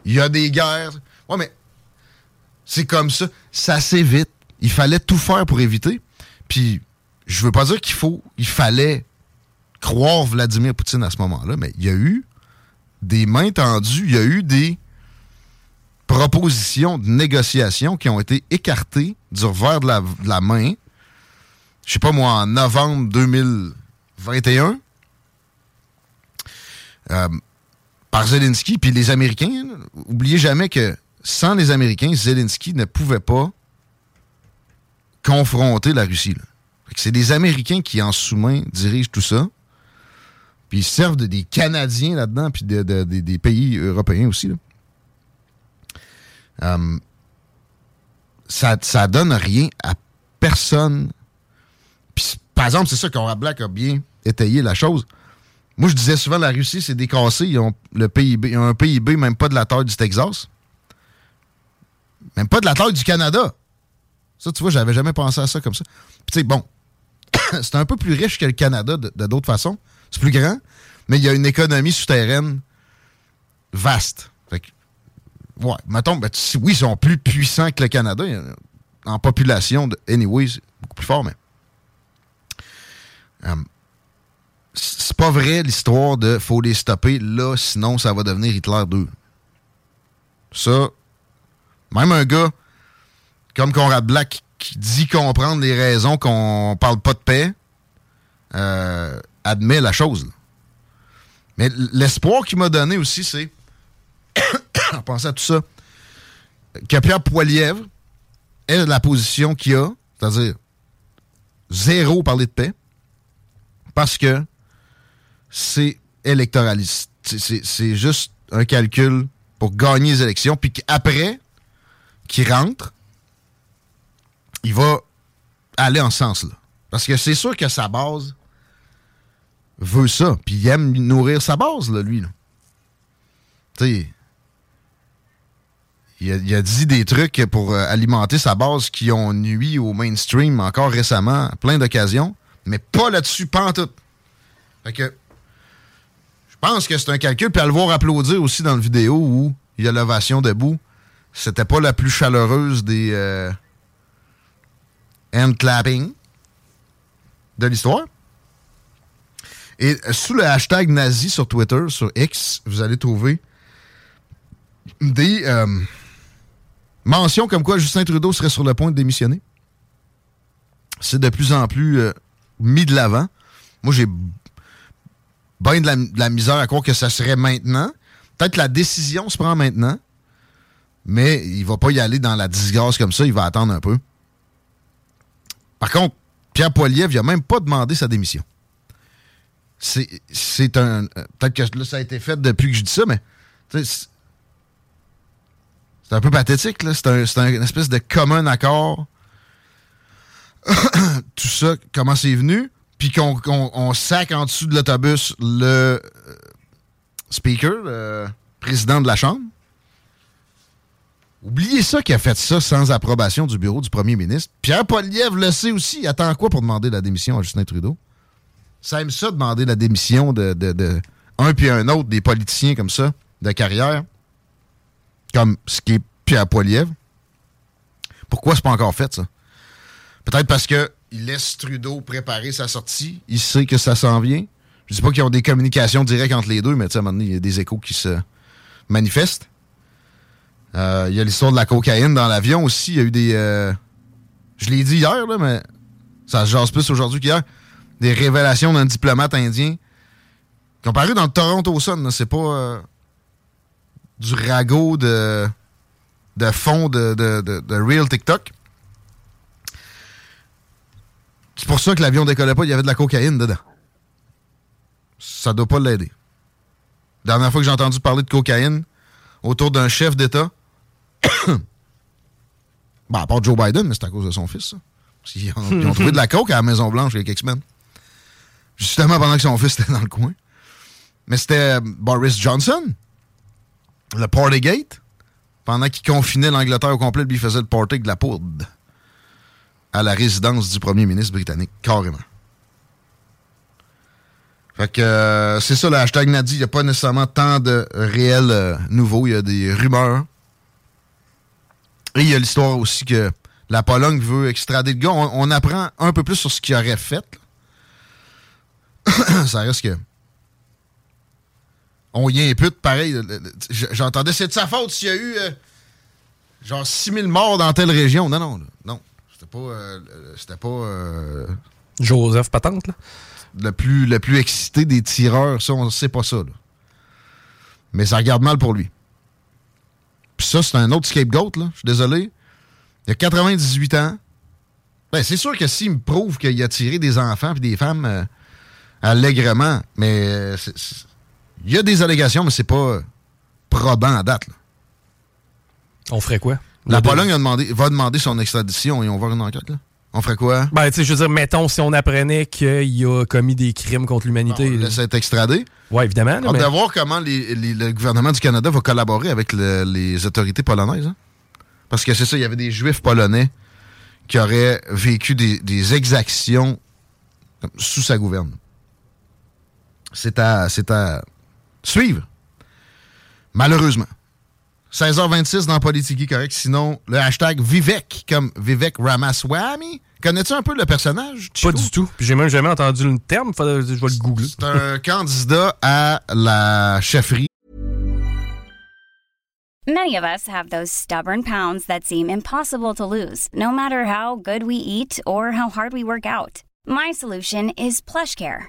il y a des guerres. Ouais, mais c'est comme ça. Ça s'évite. Il fallait tout faire pour éviter. Puis, je veux pas dire qu'il faut, il fallait croire Vladimir Poutine à ce moment-là, mais il y a eu des mains tendues, il y a eu des propositions de négociation qui ont été écartées du revers de la, main, je sais pas moi, en novembre 2021, euh, par Zelensky, puis les Américains. Oubliez jamais que sans les Américains, Zelensky ne pouvait pas confronter la Russie. C'est des Américains qui, en sous-main, dirigent tout ça. Puis ils servent de, des Canadiens là-dedans, puis des pays européens aussi. Euh, ça, ça donne rien à personne. par exemple, c'est ça qu'Aura Black a bien étayé la chose. Moi, je disais souvent la Russie, c'est décassé. Ils ont, le PIB, ils ont un PIB même pas de la taille du Texas. Même pas de la taille du Canada. Ça, tu vois, j'avais jamais pensé à ça comme ça. Puis, tu sais, bon, *coughs* c'est un peu plus riche que le Canada de d'autres façons. C'est plus grand, mais il y a une économie souterraine vaste. Ouais, mettons, ben, oui, ils sont plus puissants que le Canada. En population, de, anyway, c'est beaucoup plus fort, mais. Euh, c'est pas vrai l'histoire de faut les stopper là, sinon ça va devenir Hitler 2. Ça, même un gars comme Conrad Black qui dit comprendre les raisons qu'on parle pas de paix, euh, admet la chose. Mais l'espoir qu'il m'a donné aussi, c'est, en pensant à tout ça, que Pierre Poilièvre ait la position qu'il a, c'est-à-dire zéro parler de paix, parce que c'est électoraliste. C'est juste un calcul pour gagner les élections, puis qu'après qu'il rentre, il va aller en sens-là. Parce que c'est sûr que sa base veut ça, puis il aime nourrir sa base, là, lui. Tu sais, il a, dit des trucs pour euh, alimenter sa base qui ont nuit au mainstream encore récemment, à plein d'occasions, mais pas là-dessus, pas en tout. Fait que, je pense que c'est un calcul, puis à le voir applaudir aussi dans la vidéo où il y a l'ovation debout, c'était pas la plus chaleureuse des euh, hand clapping de l'histoire. Et sous le hashtag nazi sur Twitter, sur X, vous allez trouver des euh, mentions comme quoi Justin Trudeau serait sur le point de démissionner. C'est de plus en plus euh, mis de l'avant. Moi, j'ai bien de la, misère à croire que ça serait maintenant. Peut-être la décision se prend maintenant, mais il va pas y aller dans la disgrâce comme ça. Il va attendre un peu. Par contre, Pierre Poilievre, il n'a même pas demandé sa démission c'est un. Euh, peut-être que là, ça a été fait depuis que je dis ça, mais c'est un peu pathétique. C'est un, un, une espèce de commun accord. *coughs* Tout ça, comment c'est venu, puis qu'on on, sac en dessous de l'autobus le euh, speaker, le président de la Chambre. Oubliez ça qui a fait ça sans approbation du bureau du premier ministre. Pierre Poilievre le sait aussi. Il attend quoi pour demander la démission à Justin Trudeau? Ça aime ça demander la démission de, un puis un autre des politiciens comme ça, de carrière, comme ce qui est Pierre Poilievre. Pourquoi c'est pas encore fait, ça? Peut-être parce que il laisse Trudeau préparer sa sortie. Il sait que ça s'en vient. Je dis pas qu'ils ont des communications directes entre les deux, mais à un moment donné, il y a des échos qui se manifestent. Euh, il y a l'histoire de la cocaïne dans l'avion aussi. Il y a eu des. Euh, je l'ai dit hier, mais ça se jase plus aujourd'hui qu'hier des révélations d'un diplomate indien qui ont paru dans le Toronto Sun. C'est pas euh, du ragot de, de fond de, de, real TikTok. C'est pour ça que l'avion décollait pas, il y avait de la cocaïne dedans. Ça doit pas l'aider. Dernière fois que j'ai entendu parler de cocaïne autour d'un chef d'État, *coughs* bon, à part Joe Biden, mais c'est à cause de son fils, ça. Ils ont, ils ont trouvé de la coke à la Maison-Blanche il y a quelques semaines. Justement pendant que son fils était dans le coin. Mais c'était euh, Boris Johnson, le Partygate, pendant qu'il confinait l'Angleterre au complet, lui, faisait le party de la poudre à la résidence du premier ministre britannique, carrément. Fait que euh, c'est ça le hashtag Nadi. Il n'y a pas nécessairement tant de réels euh, nouveaux. Il y a des rumeurs. Et il y a l'histoire aussi que la Pologne veut extrader le gars. On, apprend un peu plus sur ce qu'il aurait fait. *coughs* ça reste que. On y impute, pareil. J'entendais, c'est de sa faute s'il y a eu euh, genre 6000 morts dans telle région. Non, non, non. C'était pas. Euh, c'était pas. Euh, Joseph Patente, là. Le plus, le plus excité des tireurs, ça, on sait pas ça, là. Mais ça regarde mal pour lui. Puis ça, c'est un autre scapegoat, là. Je suis désolé. Il a 98 ans. Ben, c'est sûr que s'il me prouve qu'il a tiré des enfants et des femmes allègrement. Mais euh, il y a des allégations, mais c'est pas probant à date. On ferait quoi? La Pologne a demandé, va demander son extradition et on va une enquête. Là. On ferait quoi? Ben, tu sais, je veux dire, mettons, si on apprenait qu'il a commis des crimes contre l'humanité. On laisse être extradé. Oui, évidemment. on va voir comment le gouvernement du Canada va collaborer avec les autorités polonaises. Hein. Parce que c'est ça, il y avait des Juifs polonais qui auraient vécu des, des exactions sous sa gouverne c'est à, c'est à suivre. Malheureusement. 16h26 dans Politique Correct. Sinon, le hashtag Vivek, comme Vivek Ramaswamy, Connais-tu un peu le personnage? Pas du tout. Puis j'ai même jamais entendu le terme. je vais le googler. C'est un *laughs* candidat à la chefferie. Many of us have those stubborn pounds that seem impossible to lose, no matter how good we eat or how hard we work out. My solution is PlushCare.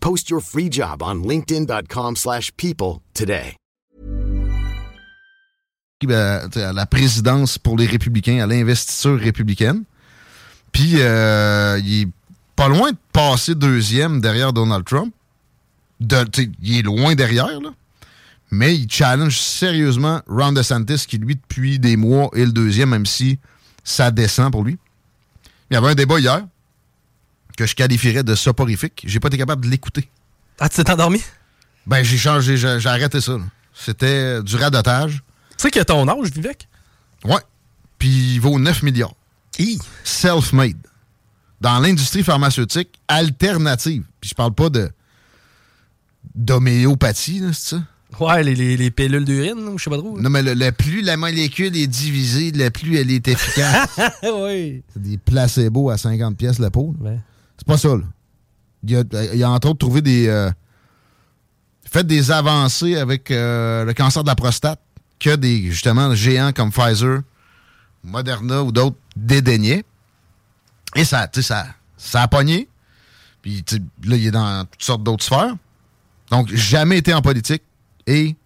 Post your free job on linkedin.com/people slash people today. Ben, la présidence pour les républicains, à l'investiture républicaine. Puis euh, il est pas loin de passer deuxième derrière Donald Trump. Il est loin derrière, mais il challenge sérieusement Ron DeSantis, qui lui, depuis des mois, est le deuxième, même si ça descend pour lui. Il y avait un débat hier que je qualifierais de soporifique. J'ai pas été capable de l'écouter. Ah, tu t'es endormi? Ben, j'ai changé, j'ai arrêté ça. C'était du radotage. Tu sais qu'il a ton âge, Vivek? Ouais. Puis il vaut 9 milliards. Self-made. Dans l'industrie pharmaceutique alternative. Puis je parle pas de d'homéopathie, c'est ça? Ouais, les, les, les pilules d'urine, je sais pas trop. Non, mais le, plus la molécule est divisée, le plus elle est efficace. *laughs* oui. C'est des placebos à 50 pièces la peau. Pas ça. Il a, a entre autres trouvé des... Euh, fait des avancées avec euh, le cancer de la prostate que des, justement, géants comme Pfizer, Moderna ou d'autres dédaignaient. Et ça, ça, ça a pogné. Puis là, il est dans toutes sortes d'autres sphères. Donc, jamais été en politique. Et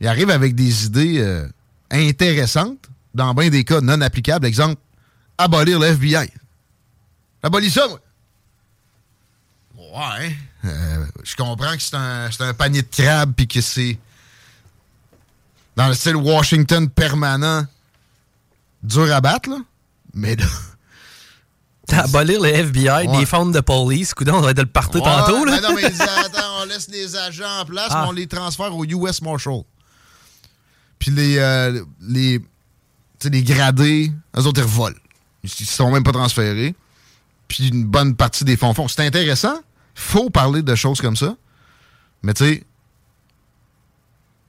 il arrive avec des idées euh, intéressantes, dans bien des cas non applicables. Exemple, abolir le FBI. Abolis ça, moi. Ouais. Euh, je comprends que c'est un, un, panier de crabes puis que c'est dans le style Washington permanent, dur à battre, là. Mais là. *laughs* Abolir le FBI, des fonds de police, coudon, on va être le partout tantôt, là. non, mais *laughs* attends, on laisse les agents en place, ah. mais on les transfère au US Marshal. Puis les, euh, les, les gradés, eux autres, ils revolent. Ils sont même pas transférés. Puis une bonne partie des fonds font. C'est intéressant. Faut parler de choses comme ça. Mais tu sais,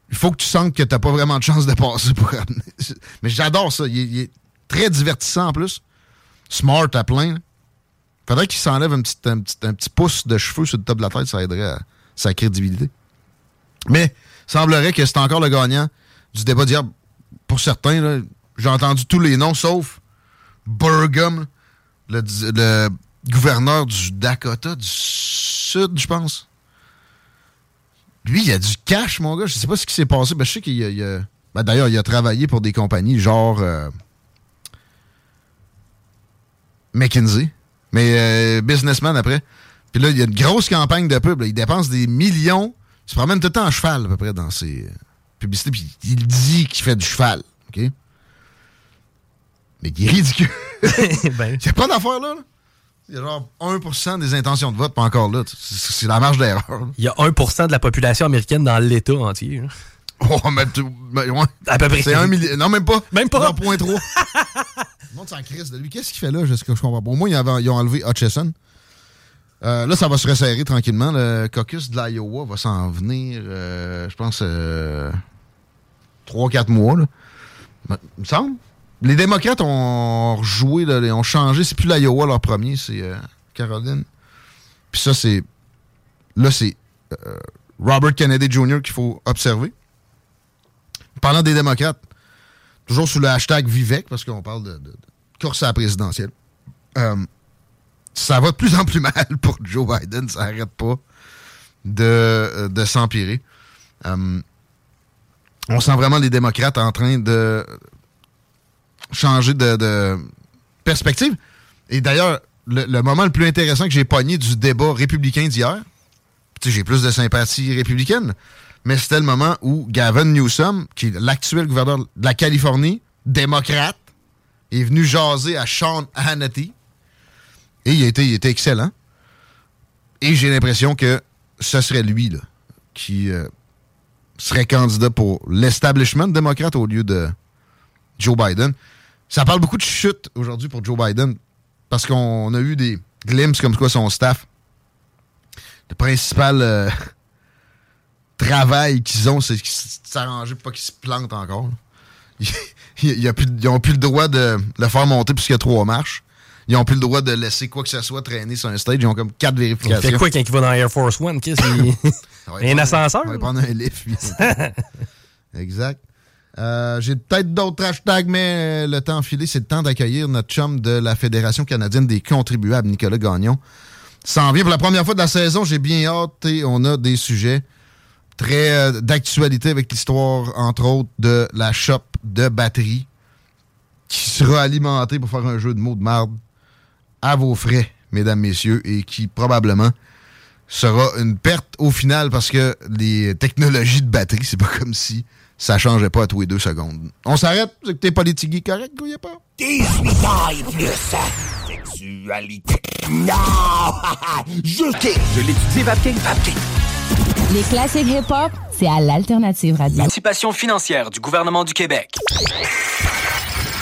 il faut que tu sentes que tu n'as pas vraiment de chance de passer pour Mais j'adore ça. Il est, très divertissant en plus. Smart à plein. Faudrait qu'il s'enlève un petit, un, petit, pouce de cheveux sur le top de la tête, ça aiderait à sa crédibilité. Mais semblerait que c'est encore le gagnant du débat d'hier. Pour certains, j'ai entendu tous les noms, sauf Burgum, le, le gouverneur du Dakota du Sud, je pense. Lui, il a du cash, mon gars. Je sais pas ce qui s'est passé. Ben, je sais qu'il a. Ben, D'ailleurs, il a travaillé pour des compagnies genre. Euh, McKinsey. Mais euh, businessman après. Puis là, il y a une grosse campagne de pub. Il dépense des millions. Il se promène tout le temps en cheval, à peu près, dans ses euh, publicités. Puis il dit qu'il fait du cheval. OK? Mais il est ridicule. *laughs* ben. Il n'y a pas d'affaire là. là. Il y a genre 1% des intentions de vote, pas encore là. C'est la marge d'erreur. Il y a 1% de la population américaine dans l'État entier. *laughs* Oh, mais, mais ouais. À peu près. C'est un million. Non, même pas. Même pas. 3. *laughs* Le monde s'en crise de lui. Qu'est-ce qu'il fait là? Je, je comprends pas? Au moins, ils, ont enlevé Hutchison. Euh, là, ça va se resserrer tranquillement. Le caucus de l'Iowa va s'en venir, euh, je pense, euh, 3-4 mois. Là. Ben, il me semble les démocrates ont joué, ont changé. C'est plus l'Iowa leur premier, c'est euh, Caroline. Puis ça, c'est. Là, c'est euh, Robert Kennedy Jr. qu'il faut observer. Parlant des démocrates, toujours sous le hashtag Vivek, parce qu'on parle de, la présidentielle. Euh, ça va de plus en plus mal pour Joe Biden. Ça n'arrête pas de, de s'empirer. on sent vraiment les démocrates en train de changer de, perspective. Et d'ailleurs, le, moment le plus intéressant que j'ai pogné du débat républicain d'hier, j'ai plus de sympathie républicaine, mais c'était le moment où Gavin Newsom, qui est l'actuel gouverneur de la Californie, démocrate, est venu jaser à Sean Hannity. Et il était, il excellent. Et j'ai l'impression que ce serait lui là, qui euh, serait candidat pour l'establishment démocrate au lieu de Joe Biden. Ça parle beaucoup de chute aujourd'hui pour Joe Biden parce qu'on a eu des glimpses comme quoi son staff, le principal euh, *laughs* travail qu'ils ont, c'est s'arranger pour pas qu'ils se plantent encore. *laughs* Ils n'ont plus le droit de le faire monter puisqu'il y a trois marches. Ils n'ont plus le droit de laisser quoi que ce soit traîner sur un stage. Ils ont comme quatre vérifications. Il fait quoi quand il va dans Air Force One? Qu'est-ce qu'il... *laughs* un ascenseur? On va prendre un lift. exact. Euh, j'ai peut-être d'autres hashtags, mais le temps filé, c'est le temps d'accueillir notre chum de la Fédération canadienne des contribuables, Nicolas Gagnon. Ça en vient pour la première fois de la saison. J'ai bien hâte et on a des sujets très euh, d'actualité avec l'histoire, entre autres, de la shop de batterie qui sera alimentée pour faire un jeu de mots de marde à vos frais, mesdames, messieurs, et qui probablement sera une perte au final parce que les technologies de batterie, c'est pas comme si ça changeait pas à tous les deux secondes. On s'arrête? C'est que t'es politique correct, a pas? 18 ans et plus. Sexualité. Non! *laughs* Je Je l'étudie, Vapking. Vapking. Les classiques hip-hop, c'est à l'Alternative Radio. Participation financière du gouvernement du Québec.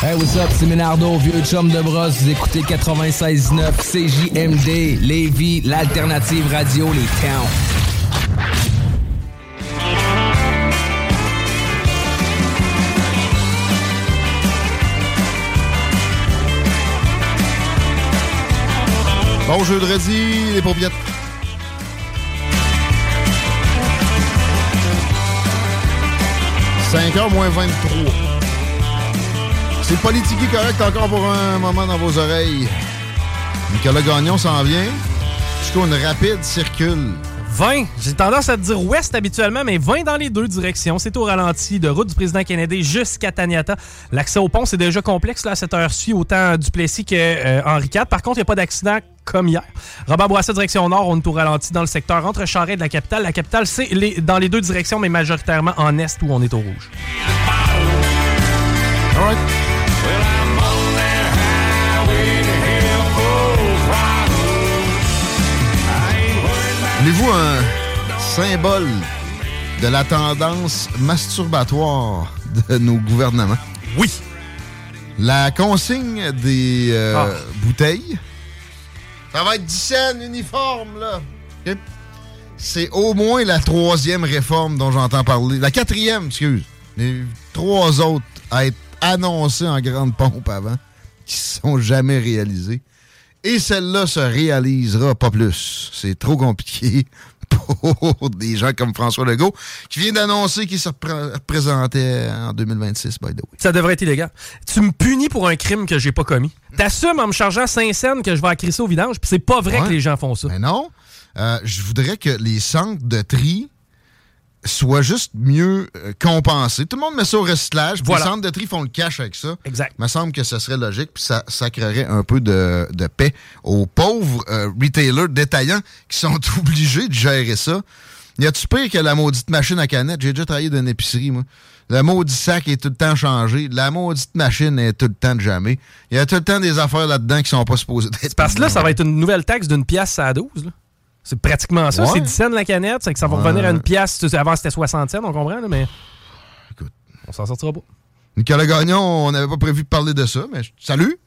Hey, what's up? C'est Ménardo, vieux chum de brosse. Vous écoutez 96.9 CJMD, Lévis, l'Alternative Radio, les towns. Bon jeudi, les paupiètes. 5h moins 23. C'est politique correct encore pour un moment dans vos oreilles. Nicolas Gagnon s'en vient. Jusqu'à une rapide circule. 20. J'ai tendance à te dire ouest habituellement, mais 20 dans les deux directions. C'est au ralenti de route du président Kennedy jusqu'à Taniata. L'accès au pont, c'est déjà complexe là, à cette heure-ci, autant Duplessis que euh, Henri IV. Par contre, il n'y a pas d'accident comme hier. Robert Bourassa, direction nord, on est au ralenti dans le secteur entre Charest et la capitale. La capitale, c'est dans les deux directions, mais majoritairement en est où on est au rouge. Voulez-vous un symbole de la tendance masturbatoire de nos gouvernements? Oui. La consigne des euh, ah. bouteilles. Ça va être 10 cents uniforme, là. C'est au moins la troisième réforme dont j'entends parler. La quatrième, excuse. Les trois autres à être annoncées en grande pompe avant, qui sont jamais réalisées. Et celle-là se réalisera pas plus. C'est trop compliqué pour *laughs* des gens comme François Legault, qui vient d'annoncer qu'il se représentait en 2026, by the way. Ça devrait être illégal. Tu me punis pour un crime que j'ai pas commis. T'assumes en me chargeant 5 scènes que je vais accrisser au vidange, puis c'est pas vrai que les gens font ça. Mais non. Euh, je voudrais que les centres de tri soit juste mieux euh, compensé. Tout le monde met ça au recyclage. Les centres de tri font le cash avec ça. Exact. Il me semble que ce serait logique, puis ça, ça créerait un peu de, de paix aux pauvres euh, retailers détaillants qui sont *laughs* obligés de gérer ça. Y a-tu pire que la maudite machine à canette? J'ai déjà travaillé dans une épicerie, moi. Le maudit sac est tout le temps changé. La maudite machine est tout le temps de jamais. Il y a tout le temps des affaires là-dedans qui sont pas supposées être. Parce que là, ça va être une nouvelle taxe d'une pièce à 12. Là. C'est pratiquement ça. C'est 10 cents la canette. C'est que ça va revenir à une pièce. Avant, c'était 60 cents, on comprend, mais. Écoute. On s'en sortira pas. Nicolas Gagnon, on n'avait pas prévu de parler de ça, mais salut!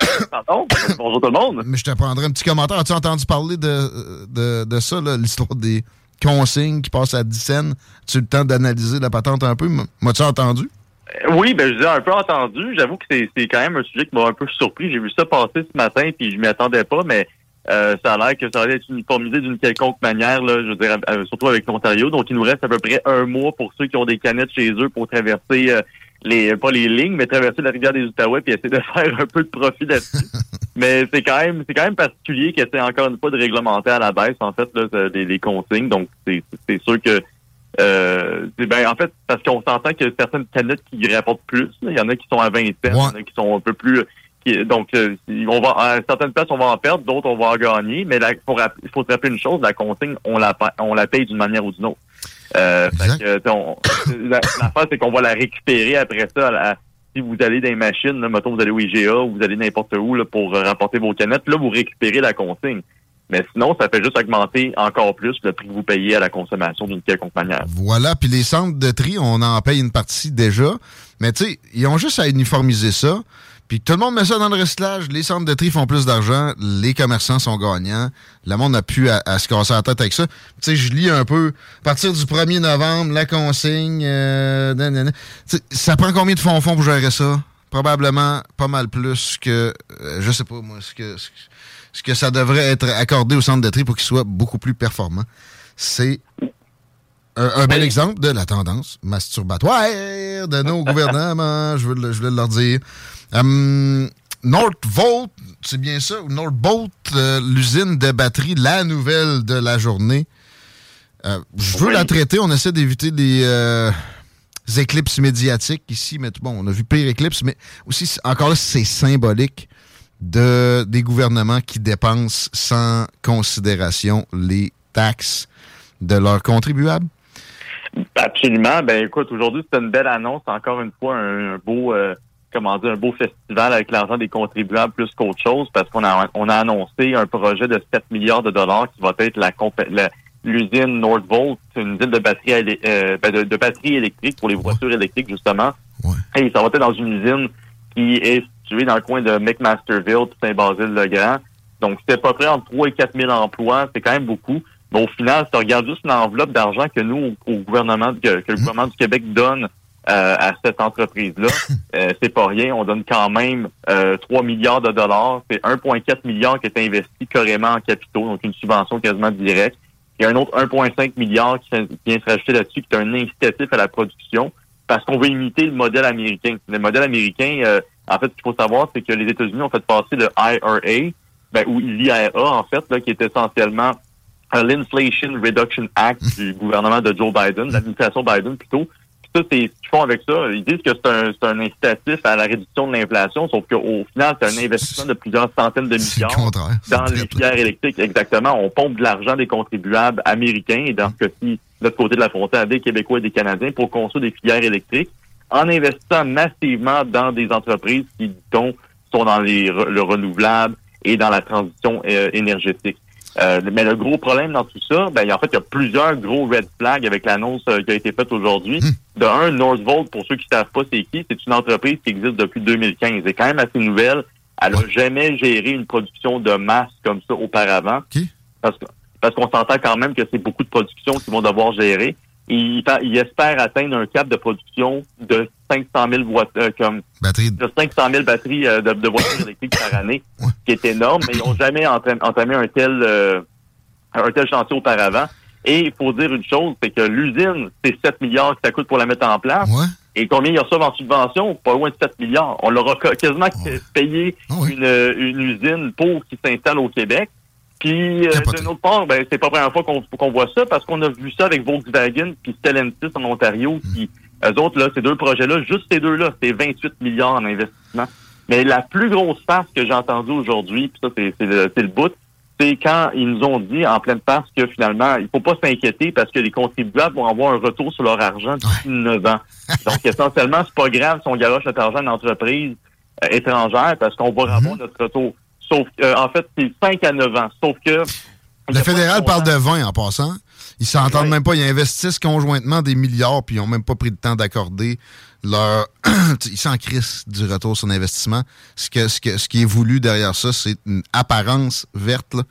*coughs* Pardon? Bonjour tout le monde. Mais je te prendrai un petit commentaire. As-tu entendu parler de, de, de ça, l'histoire des consignes qui passent à 10 cents? As-tu le temps d'analyser la patente un peu? M'as-tu entendu? Euh, oui, ben je dis un peu entendu. J'avoue que c'est quand même un sujet qui m'a un peu surpris. J'ai vu ça passer ce matin, puis je m'y attendais pas, mais euh, ça a l'air que ça va être uniformisé d'une quelconque manière, là, je veux dire, euh, surtout avec l'Ontario. Donc, il nous reste à peu près un mois pour ceux qui ont des canettes chez eux pour traverser euh, les pas les lignes, mais traverser la rivière des Outaouais puis essayer de *laughs* faire un peu de profit là-dessus. *laughs* mais c'est quand même c'est quand même particulier que c'est encore une fois de réglementer à la baisse, en fait, là, des, consignes. Donc, c'est sûr que Euh, ben, en fait, parce qu'on s'entend qu'il y a certaines canettes qui rapportent plus. Il y en a qui sont à 20 cents, il y en a qui sont un peu plus... donc, euh, on va, à certaines places, on va en perdre, d'autres, on va en gagner. Mais il faut, se rappeler une chose, la consigne, on la, on la paye d'une manière ou d'une autre. Euh, L'affaire, *coughs* c'est qu'on va la récupérer après ça. la- si vous allez dans les machines, là, mettons, vous allez au IGA ou vous allez n'importe où là, pour euh, rapporter vos canettes, là, vous récupérez la consigne. Mais sinon, ça fait juste augmenter encore plus le prix que vous payez à la consommation d'une quelconque manière. Voilà, puis les centres de tri, on en paye une partie déjà. Mais tu sais, ils ont juste à uniformiser ça. Puis tout le monde met ça dans le recyclage. Les centres de tri font plus d'argent. Les commerçants sont gagnants. Le monde n'a plus à, à se casser la tête avec ça. Tu sais, je lis un peu. À partir du 1er novembre, la consigne. euh, nanana. Tu sais, ça prend combien de fonds fonds pour gérer ça? Probablement pas mal plus que, euh, je sais pas moi, ce que, ce que- ça devrait être accordé au centre de tri pour qu'il soit beaucoup plus performant. C'est un, un bel exemple de la tendance masturbatoire de nos gouvernements, je veux, le- je voulais leur dire. Hum, Northvolt, c'est bien ça, Northvolt, euh, l'usine de batterie, la nouvelle de la journée. Euh, je veux la traiter, on essaie d'éviter les euh, éclipses médiatiques ici, mais bon, on a vu pire éclipse, mais aussi, encore là, c'est symbolique de, des gouvernements qui dépensent sans considération les taxes de leurs contribuables. Absolument. Ben écoute, aujourd'hui, c'est une belle annonce. Encore une fois, un, un beau euh, comment dire, un beau festival avec l'argent des contribuables plus qu'autre chose, parce qu'on a on a annoncé un projet de 7 milliards de dollars qui va être la la- l'usine Nordvolt, c'est une usine de batterie euh, ben, de, de batterie électrique pour les voitures électriques, justement. Et ça va être dans une usine qui est située dans le coin de McMasterville, Saint-Basile-le-Grand. Donc, c'est à peu près entre 3 et 4 000 emplois. C'est quand même beaucoup. Mais au final, si tu regardes juste l'enveloppe d'argent que nous, au, au gouvernement, que, que le gouvernement du Québec donne à cette entreprise-là, *laughs* euh, c'est pas rien. On donne quand même euh, 3 milliards de dollars. C'est 1,4 milliard qui est investi carrément en capitaux, donc une subvention quasiment directe. Il y a un autre 1,5 milliard qui vient se rajouter là-dessus, qui est un incitatif à la production, parce qu'on veut imiter le modèle américain. Le modèle américain, euh, en fait, ce qu'il faut savoir, c'est que les États-Unis ont fait passer le IRA, ben, ou l'IRA, en fait, là, qui est essentiellement euh, l'Inflation Reduction Act *laughs* du gouvernement de Joe Biden, de l'administration Biden plutôt. Ça, c'est ce qu'ils font avec ça. Ils disent que c'est un, c'est un incitatif à la réduction de l'inflation, sauf qu'au final, c'est un investissement de plusieurs centaines de milliards dans les filières électriques. Exactement. On pompe de l'argent des contribuables américains et dans ce cas-ci, de l'autre côté de la frontière, des Québécois et des Canadiens pour construire des filières électriques en investissant massivement dans des entreprises qui, dont sont dans les, le renouvelable et dans la transition euh, énergétique. Euh, mais le gros problème dans tout ça, ben, en fait, il y a plusieurs gros red flags avec l'annonce euh, qui a été faite aujourd'hui. De un, Northvolt, pour ceux qui savent pas c'est qui, c'est une entreprise qui existe depuis 2015. Elle est quand même assez nouvelle. Elle a jamais géré une production de masse comme ça auparavant. Parce que- parce qu'on s'entend quand même que c'est beaucoup de production qu'ils vont devoir gérer. Et ils, espèrent atteindre un cap de production de 500 000 voitures, comme de 500 000 batteries euh, de, de voitures électriques par année, ce qui est énorme, mais ils n'ont jamais entamé un tel euh, un tel chantier auparavant. Et il faut dire une chose, c'est que l'usine, c'est 7 milliards que ça coûte pour la mettre en place. Et combien ils reçoivent en subvention? Pas loin de 7 milliards. On leur a quasiment payé une, une usine pour qu'ils s'installe au Québec. Puis, euh, d'une autre part, ben, c'est pas la première fois qu'on voit ça, parce qu'on a vu ça avec Volkswagen puis Stellantis en Ontario, qui, eux autres, là, ces deux projets-là, juste ces deux-là, c'est 28 milliards en investissement. Mais la plus grosse farce que j'ai entendue aujourd'hui, puis ça, c'est le, c'est le bout, c'est quand ils nous ont dit en pleine farce que finalement, il faut pas s'inquiéter parce que les contribuables vont avoir un retour sur leur argent d'ici 9 ans. *laughs* Donc, essentiellement, c'est pas grave si on garoche notre argent dans entreprise euh, étrangère parce qu'on va avoir notre retour. Sauf euh, en fait, c'est 5 à 9 ans. Sauf que... Le fédéral parle de 20 en passant. Ils s'entendent même pas. Ils investissent conjointement des milliards, puis ils n'ont même pas pris le temps d'accorder leur. *clears throat* ils s'en crissent du retour sur l'investissement. Ce, que, ce, que, ce qui est voulu derrière ça, c'est une apparence verte. Là.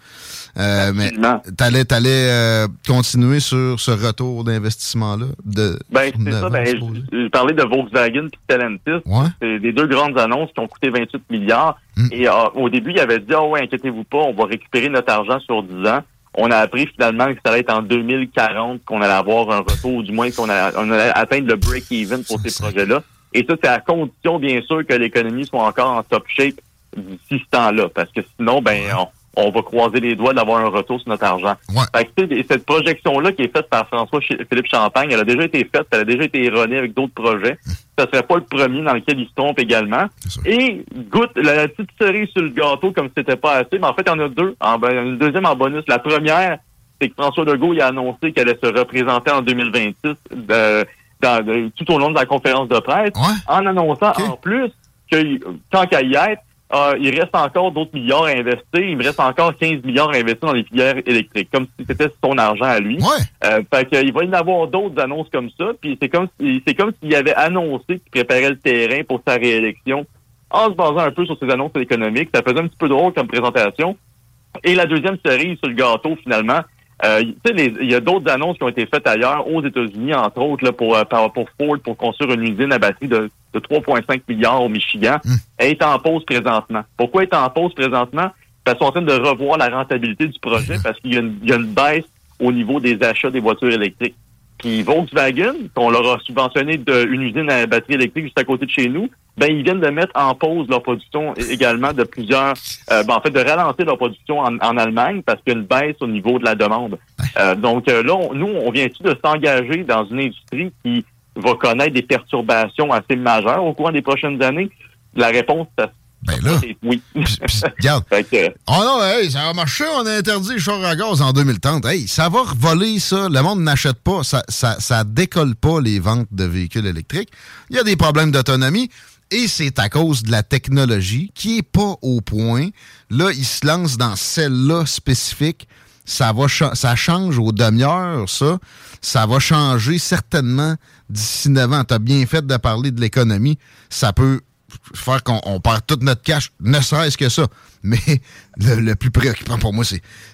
Euh, mais t'allais, t'allais euh, continuer sur ce retour d'investissement-là. De, Ben, c'est ça. Ben, je parlais de Volkswagen et Stellantis. Ouais. C'est les deux grandes annonces qui ont coûté 28 milliards. Et euh, au début, il avait dit, ah ouais, inquiétez-vous pas, on va récupérer notre argent sur 10 ans. On a appris finalement que ça allait être en 2040 qu'on allait avoir un retour, ou du moins qu'on allait, on allait atteindre le break-even pour ces projets-là. Et ça, c'est à condition, bien sûr, que l'économie soit encore en top shape d'ici ce temps-là. Parce que sinon, ben, on, on va croiser les doigts d'avoir un retour sur notre argent. Fait que, cette projection-là qui est faite par François Philippe Champagne, elle a déjà été faite, elle a déjà été erronée avec d'autres projets. Ça serait pas le premier dans lequel il se trompe également. Et goûte la, petite cerise sur le gâteau comme si c'était pas assez, mais en fait, il y en a deux. En, ben, une deuxième en bonus. La première, c'est que François Legault il a annoncé qu'elle allait se représenter en 2026 de, dans, tout au long de la conférence de presse, en annonçant en plus que tant qu'à y être, euh, il reste encore d'autres milliards à investir. Il me reste encore 15 milliards à investir dans les filières électriques, comme si c'était son argent à lui. Euh, fait qu'il va y en avoir d'autres annonces comme ça. Puis c'est comme c'est comme s'il avait annoncé qu'il préparait le terrain pour sa réélection en se basant un peu sur ses annonces économiques. Ça faisait un petit peu drôle comme présentation. Et la deuxième série sur le gâteau, finalement, euh, il y a d'autres annonces qui ont été faites ailleurs, aux États-Unis, entre autres, là, pour, euh, pour Ford, pour construire une usine à batterie de, de 3,5 milliards au Michigan. Hmm. est en pause présentement. Pourquoi est en pause présentement? Parce qu'ils sont en train de revoir la rentabilité du projet parce qu'il y, y, a une baisse au niveau des achats des voitures électriques. Puis Volkswagen, qu'on leur a subventionné de, une usine à batterie électrique juste à côté de chez nous, ben ils viennent de mettre en pause leur production également de plusieurs, euh, ben, en fait de ralentir leur production en, Allemagne parce qu'il y a une baisse au niveau de la demande. Euh, donc euh, là, nous, on vient-tu de s'engager dans une industrie qui va connaître des perturbations assez majeures au cours des prochaines années? La réponse, ben là. Oui. regarde. *laughs* oh non, hey, ça va marcher, on a interdit les chars à gaz en 2030. Hey, ça va voler, ça. Le monde n'achète pas. Ça, ça, ça décolle pas les ventes de véhicules électriques. Il y a des problèmes d'autonomie. Et c'est à cause de la technologie qui est pas au point. Là, il se lance dans celle-là spécifique. Ça va ça change aux demi-heures, ça. Ça va changer certainement d'ici 9 ans. Tu bien fait de parler de l'économie. Ça peut faire qu'on perd toute notre cash, ne serait-ce que ça. Mais *laughs* le, plus préoccupant pour moi,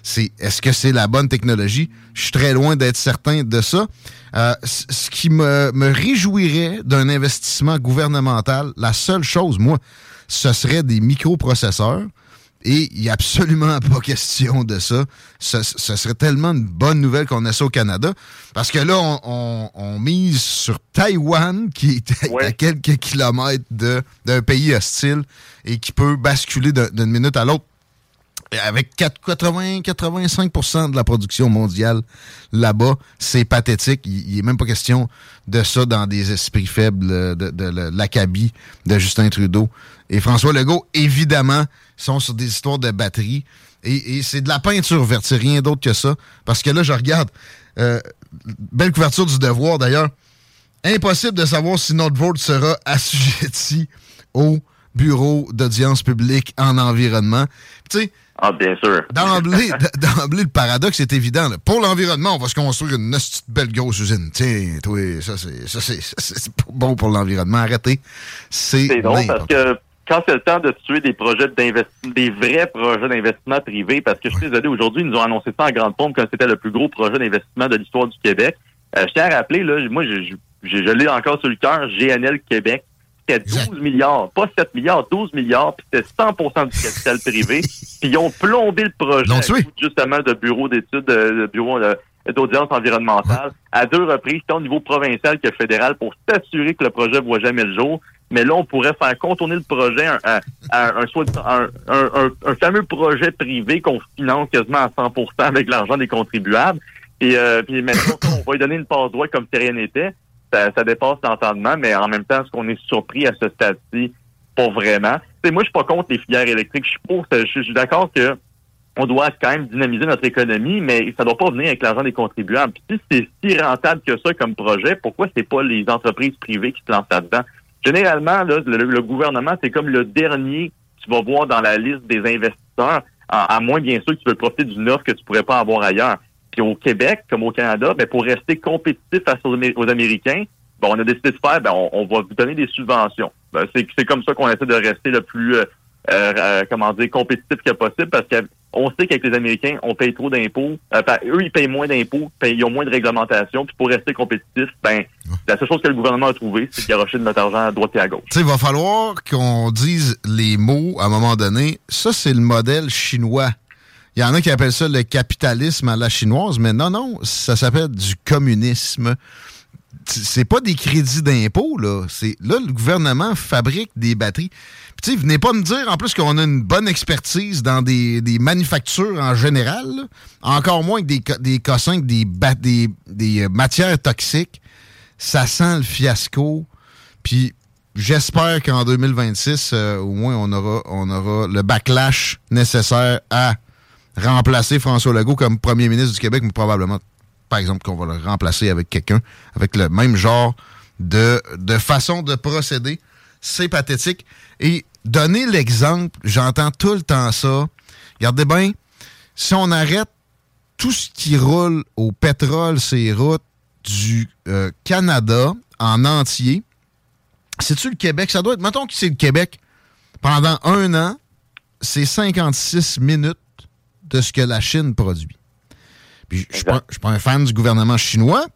c'est est-ce que c'est la bonne technologie? Je suis très loin d'être certain de ça. Euh, ce qui me réjouirait d'un investissement gouvernemental, la seule chose, moi, ce serait des microprocesseurs et il n'y a absolument *laughs* pas question de ça. Ce, serait tellement une bonne nouvelle qu'on ait ça au Canada. Parce que là, on, mise sur Taïwan, qui est à quelques kilomètres d'un pays hostile et qui peut basculer d'une minute à l'autre avec 80-85% de la production mondiale là-bas, c'est pathétique. Il n'est même pas question de ça dans des esprits faibles de, de l'acabit de Justin Trudeau. Et François Legault, évidemment, sont sur des histoires de batterie. Et, c'est de la peinture verte, c'est rien d'autre que ça. Parce que là, je regarde, euh, belle couverture du devoir d'ailleurs. Impossible de savoir si notre vote sera assujetti au bureau d'audience publique en environnement. Tu sais, ah, bien sûr. *laughs* D'emblée, le paradoxe est évident. Pour l'environnement, on va se construire une belle grosse usine. Tiens, toi, ça, c'est, ça, c'est, bon pour l'environnement. Arrêtez. C'est, c'est drôle parce que quand c'est le temps de tuer des projets d'investissement, des vrais projets d'investissement privés, parce que je suis désolé, aujourd'hui, ils nous ont annoncé ça en grande pompe comme c'était le plus gros projet d'investissement de l'histoire du Québec. Euh, je tiens à rappeler, là, moi, je, je, je, l'ai encore sur le cœur, GNL Québec. C'était 12 milliards, pas 7 milliards, 12 milliards, puis c'était 100% du capital privé. *laughs* Puis ils ont plombé le projet justement de bureau d'études, de, bureau d'audience environnementale à deux reprises, tant au niveau provincial que fédéral, pour s'assurer que le projet ne voit jamais le jour mais là, on pourrait faire contourner le projet à, un, un, fameux projet privé qu'on finance quasiment à 100% avec l'argent des contribuables. Et euh, puis maintenant, on va lui donner une passe droite comme si rien n'était. Ça, dépasse l'entendement, mais en même temps, est-ce qu'on est surpris à ce stade-ci? Pas vraiment. Moi, je suis pas contre les filières électriques. Je suis pour. Je suis d'accord que on doit quand même dynamiser notre économie, mais ça doit pas venir avec l'argent des contribuables. Puis si c'est si rentable que ça comme projet, pourquoi c'est pas les entreprises privées qui se lancent là-dedans? Généralement, le, gouvernement, c'est comme le dernier que tu vas voir dans la liste des investisseurs, à, moins bien sûr que tu veux profiter d'une offre que tu pourrais pas avoir ailleurs. Puis au Québec, comme au Canada, ben, pour rester compétitif face aux, Américains, ben, on a décidé de faire, ben, on, va vous donner des subventions. Ben, c'est comme ça qu'on essaie de rester le plus euh, euh, euh, comment dire, compétitif que possible parce qu'on sait qu'avec les Américains, on paye trop d'impôts. Euh, eux, ils payent moins d'impôts, ils ont moins de réglementation. Puis pour rester compétitif, ben, la seule chose que le gouvernement a trouvé, c'est garocher de notre argent à droite et à gauche. il va falloir qu'on dise les mots à un moment donné. Ça, c'est le modèle chinois. Il y en a qui appellent ça le capitalisme à la chinoise, mais non, non, ça s'appelle du communisme c'est pas des crédits d'impôt, là. C'est, là, le gouvernement fabrique des batteries. Puis, tu venez pas me dire, en plus, qu'on a une bonne expertise dans des, manufactures en général, encore moins que des, des cossins, des, des, des euh, matières toxiques. Ça sent le fiasco. Puis, j'espère qu'en 2026, euh, au moins, on aura, on aura le backlash nécessaire à remplacer François Legault comme premier ministre du Québec, mais probablement par exemple, qu'on va le remplacer avec quelqu'un avec le même genre de, de façon de procéder. C'est pathétique. Et donner l'exemple, j'entends tout le temps ça. Regardez bien, si on arrête tout ce qui roule au pétrole, ces routes du euh, Canada en entier, c'est-tu le Québec? Ça doit être, mettons que c'est le Québec. Pendant un an, c'est 56 minutes de ce que la Chine produit je ne suis pas, un fan du gouvernement chinois,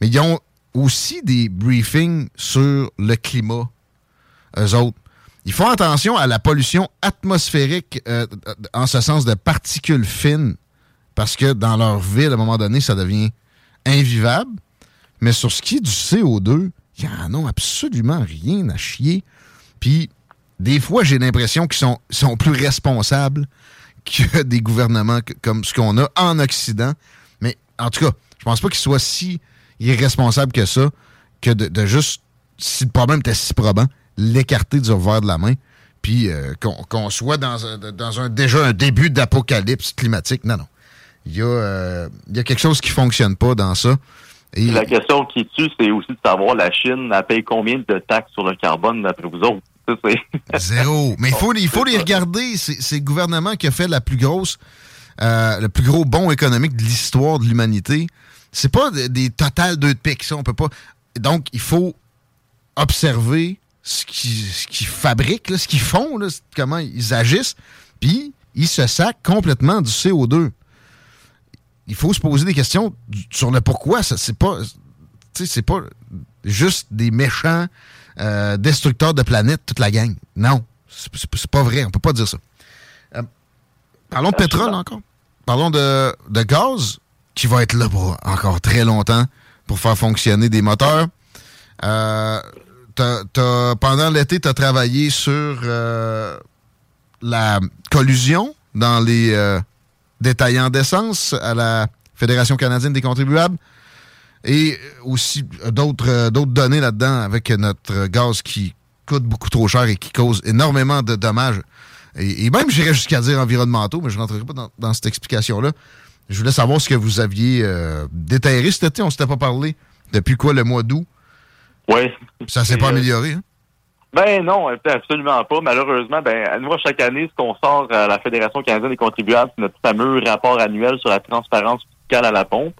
mais ils ont aussi des briefings sur le climat, eux autres. Ils font attention à la pollution atmosphérique euh, en ce sens de particules fines, parce que dans leur ville, à un moment donné, ça devient invivable. Mais sur ce qui est du CO2, ils n'en ont absolument rien à chier. Puis, des fois, j'ai l'impression qu'ils sont, sont plus responsables que *laughs* des gouvernements comme ce qu'on a en Occident. Mais en tout cas, je pense pas qu'il soit si irresponsable que ça, que de, juste, si le problème était si probant, l'écarter du revers de la main, puis euh, qu'on soit dans un, dans un déjà un début d'apocalypse climatique. Non, non. Il y, a, euh, il y a quelque chose qui fonctionne pas dans ça. La question qui tue, c'est aussi de savoir la Chine, elle paye combien de taxes sur le carbone d'après vous autres? Zéro. Mais il faut, les regarder. C'est le gouvernement qui a fait la plus grosse, euh, le plus gros bond économique de l'histoire de l'humanité. C'est pas des, totales deux de pique, ça. On peut pas. Donc, il faut observer ce qu'ils fabriquent, ce qu'ils font, comment ils agissent, puis ils se sacent complètement du CO2. Il faut se poser des questions sur le pourquoi. C'est pas, pas juste des méchants euh, destructeur de planète, toute la gang. Non, c'est pas vrai, on peut pas dire ça. Euh, parlons de pétrole encore. Parlons de, de gaz, qui va être là pour encore très longtemps pour faire fonctionner des moteurs. Euh, pendant l'été, tu as travaillé sur la collusion dans les détaillants d'essence à la Fédération canadienne des contribuables et aussi euh, d'autres euh, d'autres données là-dedans avec notre gaz qui coûte beaucoup trop cher et qui cause énormément de dommages. Et, même, j'irais jusqu'à dire environnementaux, mais je ne rentrerai pas dans, cette explication-là. Je voulais savoir ce que vous aviez euh, déterré cet été. On ne s'était pas parlé depuis quoi, le mois d'août? Oui. Ça s'est pas amélioré, hein? Ben non, absolument pas. Malheureusement, ben à nouveau chaque année, ce qu'on sort à la Fédération canadienne des contribuables, c'est notre fameux rapport annuel sur la transparence fiscale à la pompe.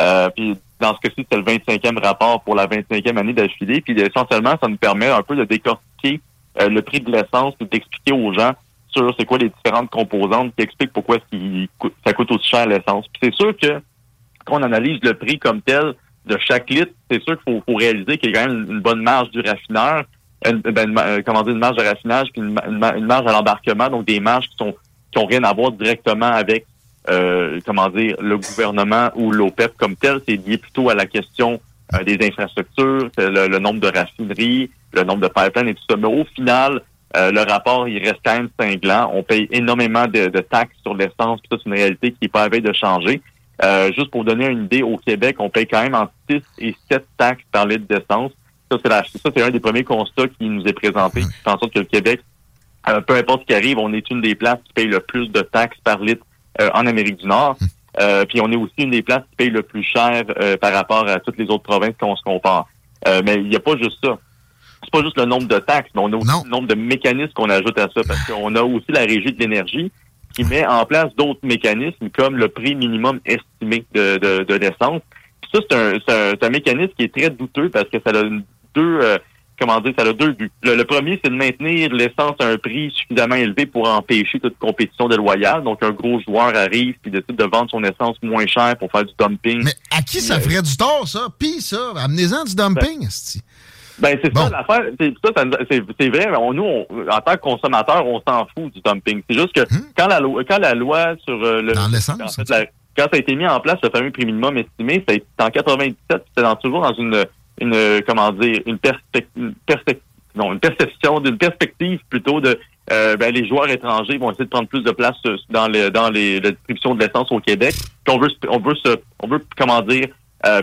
Euh, puis dans ce cas-ci, c'est le 25e rapport pour la 25e année d'affilée. Puis essentiellement, ça nous permet un peu de décortiquer euh, le prix de l'essence et d'expliquer aux gens sur c'est quoi les différentes composantes qui expliquent pourquoi ça coûte aussi cher l'essence. Puis c'est sûr que quand on analyse le prix comme tel de chaque litre, c'est sûr qu'il faut, réaliser qu'il y a quand même une bonne marge du raffineur, une, ben, euh, comment dire, une marge de raffinage, puis une, marge à l'embarquement, donc des marges qui sont qui ont rien à voir directement avec euh, comment dire, le gouvernement ou l'OPEP comme tel, c'est lié plutôt à la question euh, des infrastructures, le, nombre de raffineries, le nombre de pipelines et tout ça. Mais au final, euh, le rapport, il reste quand même cinglant. On paye énormément de, taxes sur l'essence, puis ça, c'est une réalité qui n'est pas à veille de changer. juste pour donner une idée, au Québec, on paye quand même entre 6 et 7 taxes par litre d'essence. Ça, c'est ça, c'est un des premiers constats qui nous est présenté. C'est en sorte que le Québec, peu importe ce qui arrive, on est une des places qui paye le plus de taxes par litre euh, en Amérique du Nord. Hmm. Euh, puis on est aussi une des places qui paye le plus cher euh, par rapport à toutes les autres provinces qu'on se compare. mais il n'y a pas juste ça. C'est pas juste le nombre de taxes, mais on a aussi le nombre de mécanismes qu'on ajoute à ça, parce qu'on a aussi la régie de l'énergie qui met en place d'autres mécanismes comme le prix minimum estimé de, de, de l'essence. Ça, c'est un, un, mécanisme qui est très douteux parce que ça a deux, comment dire, ça a deux buts. Le, premier, c'est de maintenir l'essence à un prix suffisamment élevé pour empêcher toute compétition déloyale. Donc, un gros joueur arrive puis décide de vendre son essence moins cher pour faire du dumping. Mais à qui ça ferait du tort, ça? Pis ça, amenez-en du dumping, ben, ben c'est ça l'affaire. C'est vrai, mais nous, en tant que consommateur, on s'en fout du dumping. C'est juste que hmm? quand, la loi, quand la loi sur euh, le... Dans l'essence? quand ça a été mis en place, le fameux prix minimum estimé, c'était en 97, c'était toujours dans une une comment dire une, perspective, non, une perception d'une perspective plutôt de ben, les joueurs étrangers vont essayer de prendre plus de place dans les dans les la distribution de l'essence au Québec. Puis on veut on veut se on veut comment dire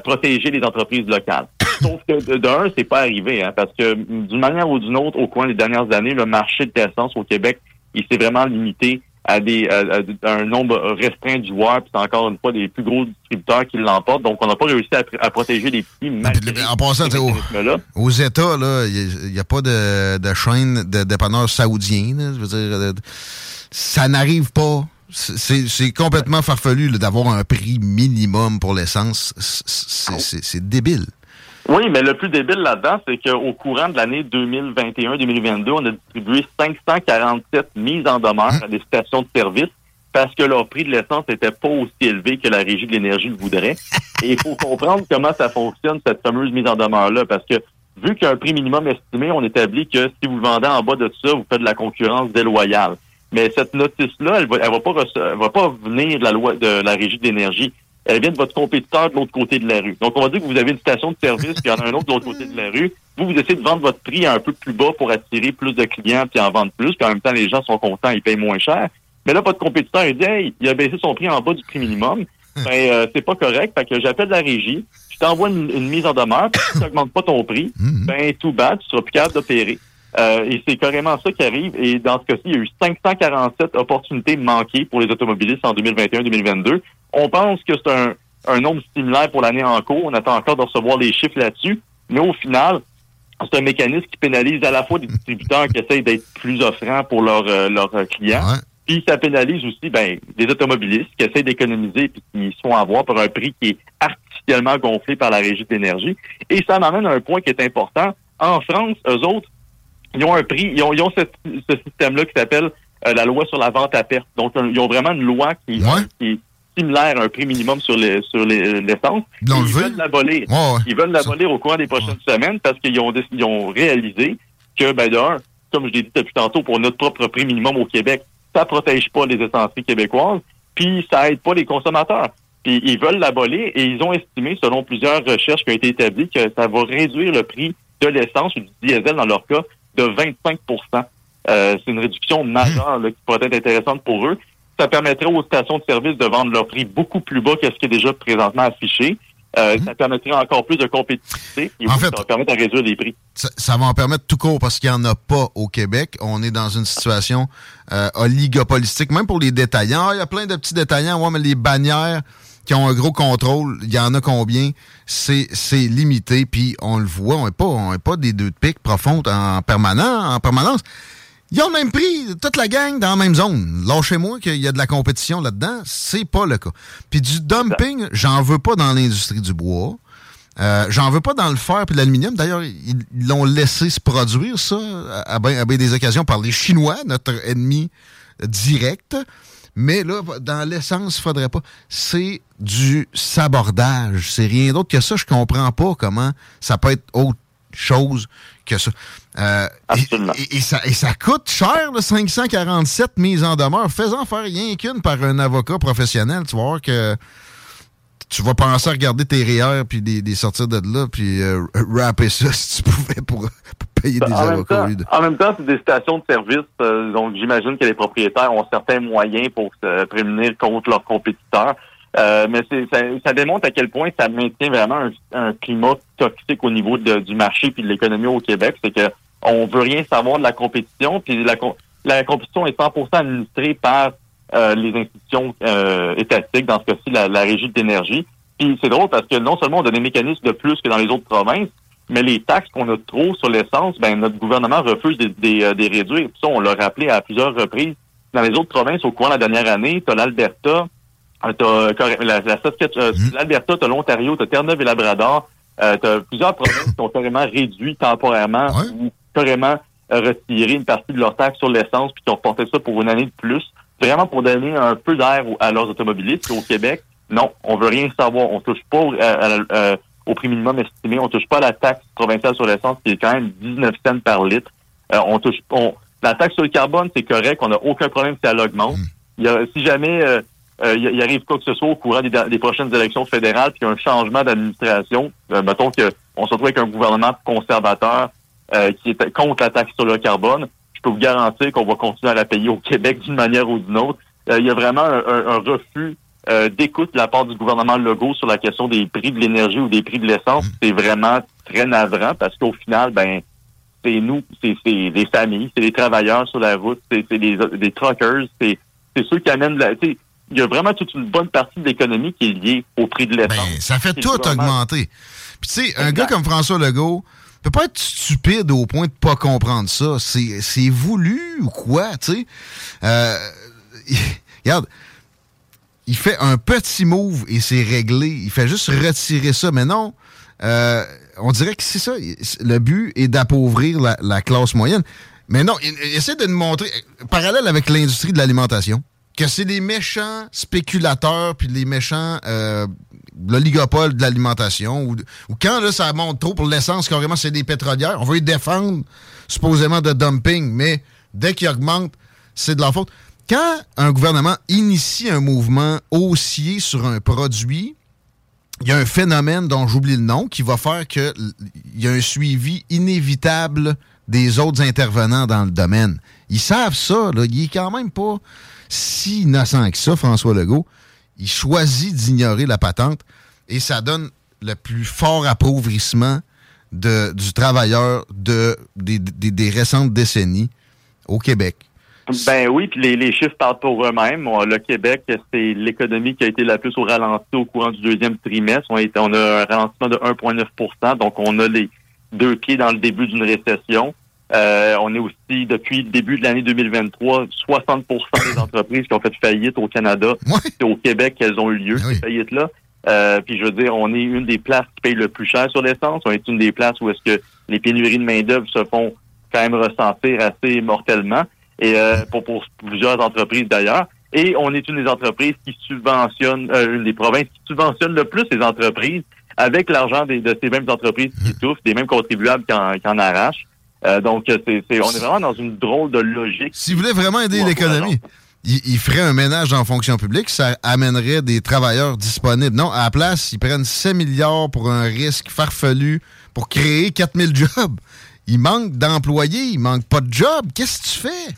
protéger les entreprises locales. *coughs* Sauf que d'un, c'est pas arrivé, hein, parce que d'une manière ou d'une autre, au coin des dernières années, le marché de l'essence au Québec, il s'est vraiment limité à des un nombre restreint de joueurs, puis c'est encore une fois des plus gros distributeurs qui l'emportent. Donc, on n'a pas réussi à, protéger les petits. En passant, aux États, là, il n'y a, pas de, de chaîne de dépanneurs saoudiens. je veux dire, ça n'arrive pas. C'est complètement farfelu d'avoir un prix minimum pour l'essence. C'est débile. Oui, mais le plus débile là-dedans, c'est qu'au courant de l'année 2021-2022, on a distribué 547 mises en demeure à des stations de service parce que leur prix de l'essence n'était pas aussi élevé que la Régie de l'énergie le voudrait. Et il faut comprendre comment ça fonctionne, cette fameuse mise en demeure-là, parce que vu qu'il y a un prix minimum estimé, on établit que si vous vendez en bas de ça, vous faites de la concurrence déloyale. Mais cette notice-là, elle va, elle va pas, elle va pas venir de la loi de la Régie de l'énergie elle vient de votre compétiteur de l'autre côté de la rue. Donc, on va dire que vous avez une station de service, puis il y en a un autre de l'autre côté de la rue. Vous, vous essayez de vendre votre prix un peu plus bas pour attirer plus de clients, puis en vendre plus, puis en même temps, les gens sont contents, ils payent moins cher. Mais là, votre compétiteur, il dit, hey, il a baissé son prix en bas du prix minimum. *laughs* Ben, euh, c'est pas correct. Fait que j'appelle la régie, je t'envoie une, mise en demeure, puis si tu n'augmentes pas ton prix, mm-hmm. *laughs* ben, tout bas, tu seras plus capable d'opérer. Euh, et c'est carrément ça qui arrive. Et dans ce cas-ci, il y a eu 547 opportunités manquées pour les automobilistes en 2021-2022. On pense que c'est un, un nombre similaire pour l'année en cours. On attend encore de recevoir les chiffres là-dessus. Mais au final, c'est un mécanisme qui pénalise à la fois des distributeurs qui essayent d'être plus offrants pour leurs euh, leurs clients. Puis ça pénalise aussi ben, des automobilistes qui essayent d'économiser et qui se font avoir pour un prix qui est artificiellement gonflé par la régie d'énergie. Et ça m'amène à un point qui est important. En France, eux autres, ils ont un prix, ils ont, ils ont ce, système-là qui s'appelle euh, la loi sur la vente à perte. Donc, ils ont vraiment une loi qui, qui, similaire à un prix minimum sur les sur les l'essence. Ils, veulent l'abolir. Ils veulent l'abolir au cours des prochaines semaines parce qu'ils ont ils ont réalisé que ben d'un, comme je l'ai dit depuis tantôt, pour notre propre prix minimum au Québec, ça protège pas les essenceries québécoises, puis ça aide pas les consommateurs. Puis ils veulent l'abolir et ils ont estimé, selon plusieurs recherches qui ont été établies, que ça va réduire le prix de l'essence ou du diesel dans leur cas de 25% euh, C'est une réduction majeure qui pourrait être intéressante pour eux ça permettrait aux stations de service de vendre leur prix beaucoup plus bas que ce qui est déjà présentement affiché. Euh, mhm. Ça permettrait encore plus de compétitivité et ça va permettre de réduire les prix. Ça, va en permettre tout court parce qu'il n'y en a pas au Québec. On est dans une situation euh, oligopolistique, même pour les détaillants. Il y a plein de petits détaillants, ouais, mais les bannières qui ont un gros contrôle, il y en a combien? C'est limité, puis on le voit, on n'est pas, on est pas des deux de pique profondes en, permanent, en permanence. Ils ont même pris toute la gang dans la même zone. Lâchez-moi qu'il y a de la compétition là-dedans. C'est pas le cas. Puis du dumping, j'en veux pas dans l'industrie du bois. Euh, j'en veux pas dans le fer et l'aluminium. D'ailleurs, ils l'ont laissé se produire, ça, à bien des occasions par les Chinois, notre ennemi direct. Mais là, dans l'essence, il faudrait pas. C'est du sabordage. C'est rien d'autre que ça. Je comprends pas comment ça peut être autre chose que ça. Euh, et, ça. Et ça coûte cher, le 547 mises en demeure. Fais-en faire rien qu'une par un avocat professionnel. Tu vas voir que tu vas penser à regarder tes REER puis des, sortir de là puis euh, rapper ça *laughs* si tu pouvais pour, payer des avocats. en même temps, c'est des stations de service. Euh, donc, j'imagine que les propriétaires ont certains moyens pour se prémunir contre leurs compétiteurs. Euh, mais ça, ça, démontre à quel point ça maintient vraiment un, climat toxique au niveau du marché puis de l'économie au Québec. C'est que on veut rien savoir de la compétition, puis la, compétition est 100% administrée par euh, les institutions euh, étatiques, dans ce cas-ci la, la régie d'énergie. Puis c'est drôle parce que non seulement on a des mécanismes de plus que dans les autres provinces, mais les taxes qu'on a trop sur l'essence, ben notre gouvernement refuse de, les réduire. Puis ça, on l'a rappelé à plusieurs reprises. Dans les autres provinces, au cours de la dernière année, tu as l'Alberta, euh, la, la euh, mhm. l'Alberta, t'as l'Ontario, t'as Terre-Neuve et Labrador. Euh, t'as plusieurs provinces qui ont carrément réduit temporairement ou carrément retiré une partie de leur taxe sur l'essence puis qui ont reporté ça pour une année de plus. Vraiment pour donner un peu d'air à leurs automobilistes. Au Québec, non, on veut rien savoir. On touche pas au prix minimum estimé. On touche pas à la taxe provinciale sur l'essence qui est quand même 19 cents par litre. on touche on, la taxe sur le carbone, c'est correct. On n'a aucun problème si elle augmente. Il y a, si jamais euh, arrive quoi que ce soit au courant des, prochaines élections fédérales, puis un changement d'administration, euh, mettons que on se retrouve avec un gouvernement conservateur euh, qui est contre la taxe sur le carbone. Je peux vous garantir qu'on va continuer à la payer au Québec d'une manière ou d'une autre. Euh, il y a vraiment un, refus euh, d'écoute de la part du gouvernement Legault sur la question des prix de l'énergie ou des prix de l'essence. C'est vraiment très navrant parce qu'au final, ben c'est nous, c'est des familles, c'est des travailleurs sur la route, c'est des truckers, c'est ceux qui amènent la il y a vraiment toute une bonne partie de l'économie qui est liée au prix de l'essence. Ben, ça fait tout augmenter. Puis tu sais, un gars comme François Legault peut pas être stupide au point de pas comprendre ça. C'est voulu ou quoi, tu sais? Euh, regarde, il fait un petit move et c'est réglé. Il fait juste retirer ça. Mais non, euh, on dirait que c'est ça. Le but est d'appauvrir la, classe moyenne. Mais non, il, il essaie de nous montrer, parallèle avec l'industrie de l'alimentation, que c'est des méchants spéculateurs puis les méchants euh, l'oligopole de l'alimentation ou, quand là ça monte trop pour l'essence carrément c'est des pétrolières on veut les défendre supposément de dumping mais dès qu'ils augmentent c'est de la faute quand un gouvernement initie un mouvement haussier sur un produit il y a un phénomène dont j'oublie le nom qui va faire que il y a un suivi inévitable des autres intervenants dans le domaine. Ils savent ça, là. Il est quand même pas si innocent que ça, François Legault. Il choisit d'ignorer la patente et ça donne le plus fort appauvrissement du travailleur de, des, récentes décennies au Québec. Ben oui, puis les, chiffres parlent pour eux-mêmes. Le Québec, c'est l'économie qui a été la plus au ralenti au courant du deuxième trimestre. On a un ralentissement de 1,9% donc on a les deux pieds dans le début d'une récession. Euh, on est aussi, depuis le début de l'année 2023, 60% des entreprises qui ont fait faillite au Canada. C'est au Québec qu'elles ont eu lieu, ah ces faillites-là. Euh, puis je veux dire, on est une des places qui paye le plus cher sur l'essence. On est une des places où est-ce que les pénuries de main-d'œuvre se font quand même ressentir assez mortellement. Et euh, pour, pour, plusieurs entreprises d'ailleurs. Et on est une des entreprises qui subventionne, une des provinces qui subventionne le plus ces entreprises avec l'argent de ces mêmes entreprises qui étouffent, des mêmes contribuables qui en arrachent. Euh, donc, c'est, on est vraiment dans une drôle de logique. S'il voulait vraiment aider l'économie, il, ferait un ménage en fonction publique, ça amènerait des travailleurs disponibles. Non, à la place, ils prennent 7 milliards pour un risque farfelu pour créer 4000 jobs. Il manque d'employés, il manque pas de jobs. Qu'est-ce que tu fais?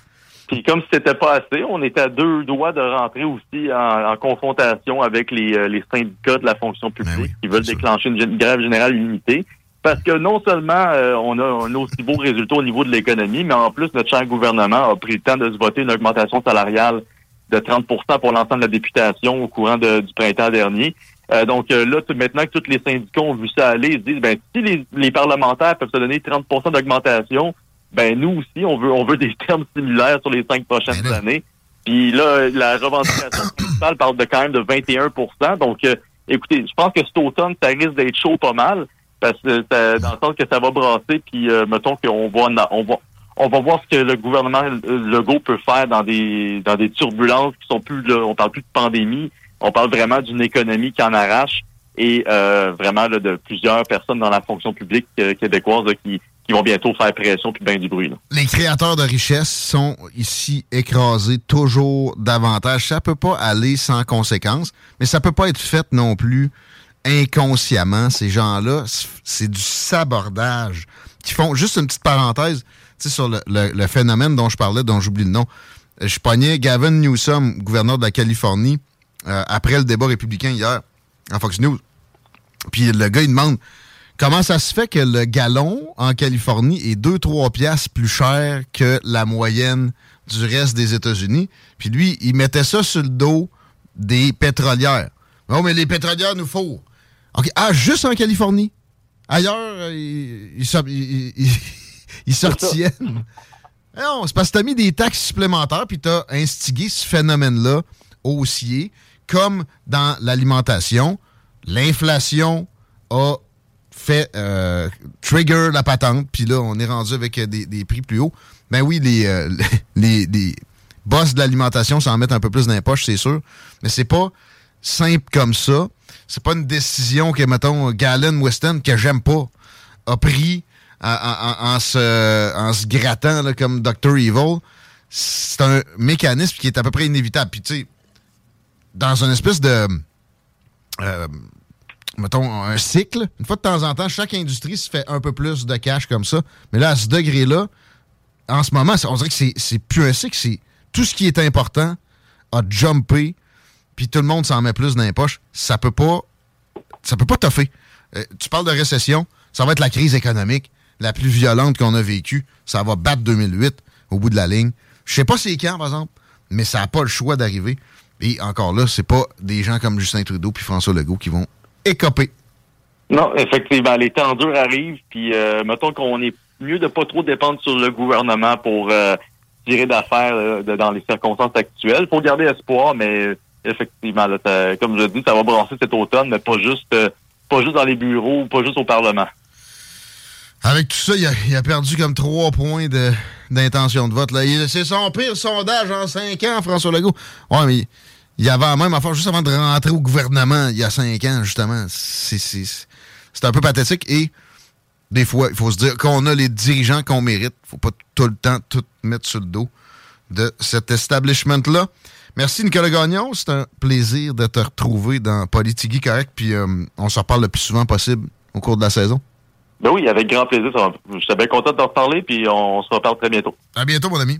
Puis comme si c'était pas assez, on était à deux doigts de rentrer aussi en, confrontation avec les, euh, syndicats de la fonction publique ben qui veulent déclencher une grève générale limitée. Parce que non seulement euh, on a un aussi beau résultat au niveau de l'économie, mais en plus, notre cher gouvernement a pris le temps de se voter une augmentation salariale de 30% pour l'ensemble de la députation au courant du printemps dernier. Euh, donc euh, là, maintenant que tous les syndicats ont vu ça aller, ils se disent ben si les, parlementaires peuvent se donner 30% d'augmentation, ben nous aussi, on veut on veut des *laughs* termes similaires sur les cinq prochaines ben années. Puis là, la revendication *coughs* principale parle de quand même de 21% Donc écoutez, je pense que cet automne, ça risque d'être chaud pas mal. Parce que dans le sens que ça va brasser, puis euh, mettons qu'on va on va on va voir ce que le gouvernement Legault peut faire dans des dans des turbulences qui sont plus là, on parle plus de pandémie, on parle vraiment d'une économie qui en arrache et euh, vraiment de plusieurs personnes dans la fonction publique euh, québécoise qui qui vont bientôt faire pression puis bien du bruit. Les créateurs de richesse sont ici écrasés toujours davantage. Ça peut pas aller sans conséquences, mais ça peut pas être fait non plus inconsciemment, ces gens-là, c'est du sabordage. Qui font, juste une petite parenthèse, sur le, phénomène dont je parlais, dont j'oublie le nom. Je pognais Gavin Newsom, gouverneur de la Californie, euh, après le débat républicain hier, à Fox News. Puis le gars, il demande comment ça se fait que le gallon en Californie est 2-3 piastres plus cher que la moyenne du reste des États-Unis? Puis lui, il mettait ça sur le dos des pétrolières. Non, mais les pétrolières nous fourrent. OK. Ah, juste en Californie. Ailleurs, euh, ils, ils, *laughs* sortiennent. Non, c'est parce que tu as mis des taxes supplémentaires puis tu as instigé ce phénomène-là haussier, comme dans l'alimentation. L'inflation a fait euh, trigger la patente, puis là, on est rendu avec des, prix plus hauts. Ben oui, les, euh, *laughs* les, les boss de l'alimentation s'en mettent un peu plus dans les poches, c'est sûr. Mais c'est pas simple comme ça c'est pas une décision que, mettons, Galen Weston, que j'aime pas, a pris en, se, grattant comme Dr. Evil. C'est un mécanisme qui est à peu près inévitable. Puis, tu sais, dans une espèce de. Euh, mettons, un cycle. Une fois de temps en temps, chaque industrie se fait un peu plus de cash comme ça. Mais là, à ce degré-là, en ce moment, on dirait que c'est plus un cycle, tout ce qui est important a jumpé, puis tout le monde s'en met plus dans les poches. Ça peut pas. Ça peut pas toffer. Euh, tu parles de récession, ça va être la crise économique la plus violente qu'on a vécue. Ça va battre 2008 au bout de la ligne. Je sais pas c'est quand, par exemple, mais ça n'a pas le choix d'arriver. Et encore là, c'est pas des gens comme Justin Trudeau puis François Legault qui vont écoper. Non, effectivement, les temps durs arrivent, puis euh, mettons qu'on est mieux de pas trop dépendre sur le gouvernement pour euh, tirer d'affaires euh, dans les circonstances actuelles. Faut garder espoir, mais effectivement, comme je dis, ça va brasser cet automne, mais pas juste pas juste dans les bureaux, pas juste au Parlement. Avec tout ça, il a, perdu comme trois points d'intention de, vote. C'est son pire sondage en cinq ans, François Legault. Ouais, mais il y avait même affaire juste avant de rentrer au gouvernement il y a cinq ans, justement. C'est un peu pathétique et des fois, il faut se dire qu'on a les dirigeants qu'on mérite. faut pas tout le temps tout mettre sur le dos de cet establishment-là. Merci Nicolas Gagnon, c'est un plaisir de te retrouver dans Politigui Correct, puis euh, on se reparle le plus souvent possible au cours de la saison. Ben oui, avec grand plaisir. Je suis bien content de te reparler, puis on se reparle très bientôt. À bientôt, mon ami.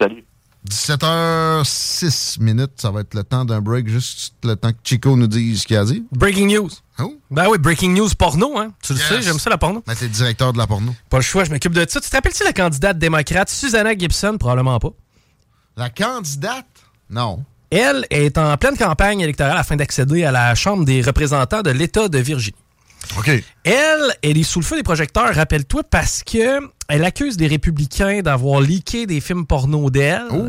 Salut. 17h06 minutes, ça va être le temps d'un break, juste le temps que Chico nous dise ce qu'il a dit. Breaking news. Oh. Ben oui, breaking news porno, hein. Tu le sais, j'aime ça la porno. Ben, t'es le directeur de la porno. Pas le choix, je m'occupe de ça. Tu te rappelles-tu la candidate démocrate Susanna Gibson? Probablement pas. La candidate? Non. Elle est en pleine campagne électorale afin d'accéder à la Chambre des représentants de l'État de Virginie. OK. Elle, elle est sous le feu des projecteurs, rappelle-toi, parce que elle accuse des républicains d'avoir leaké des films porno d'elle. Oh,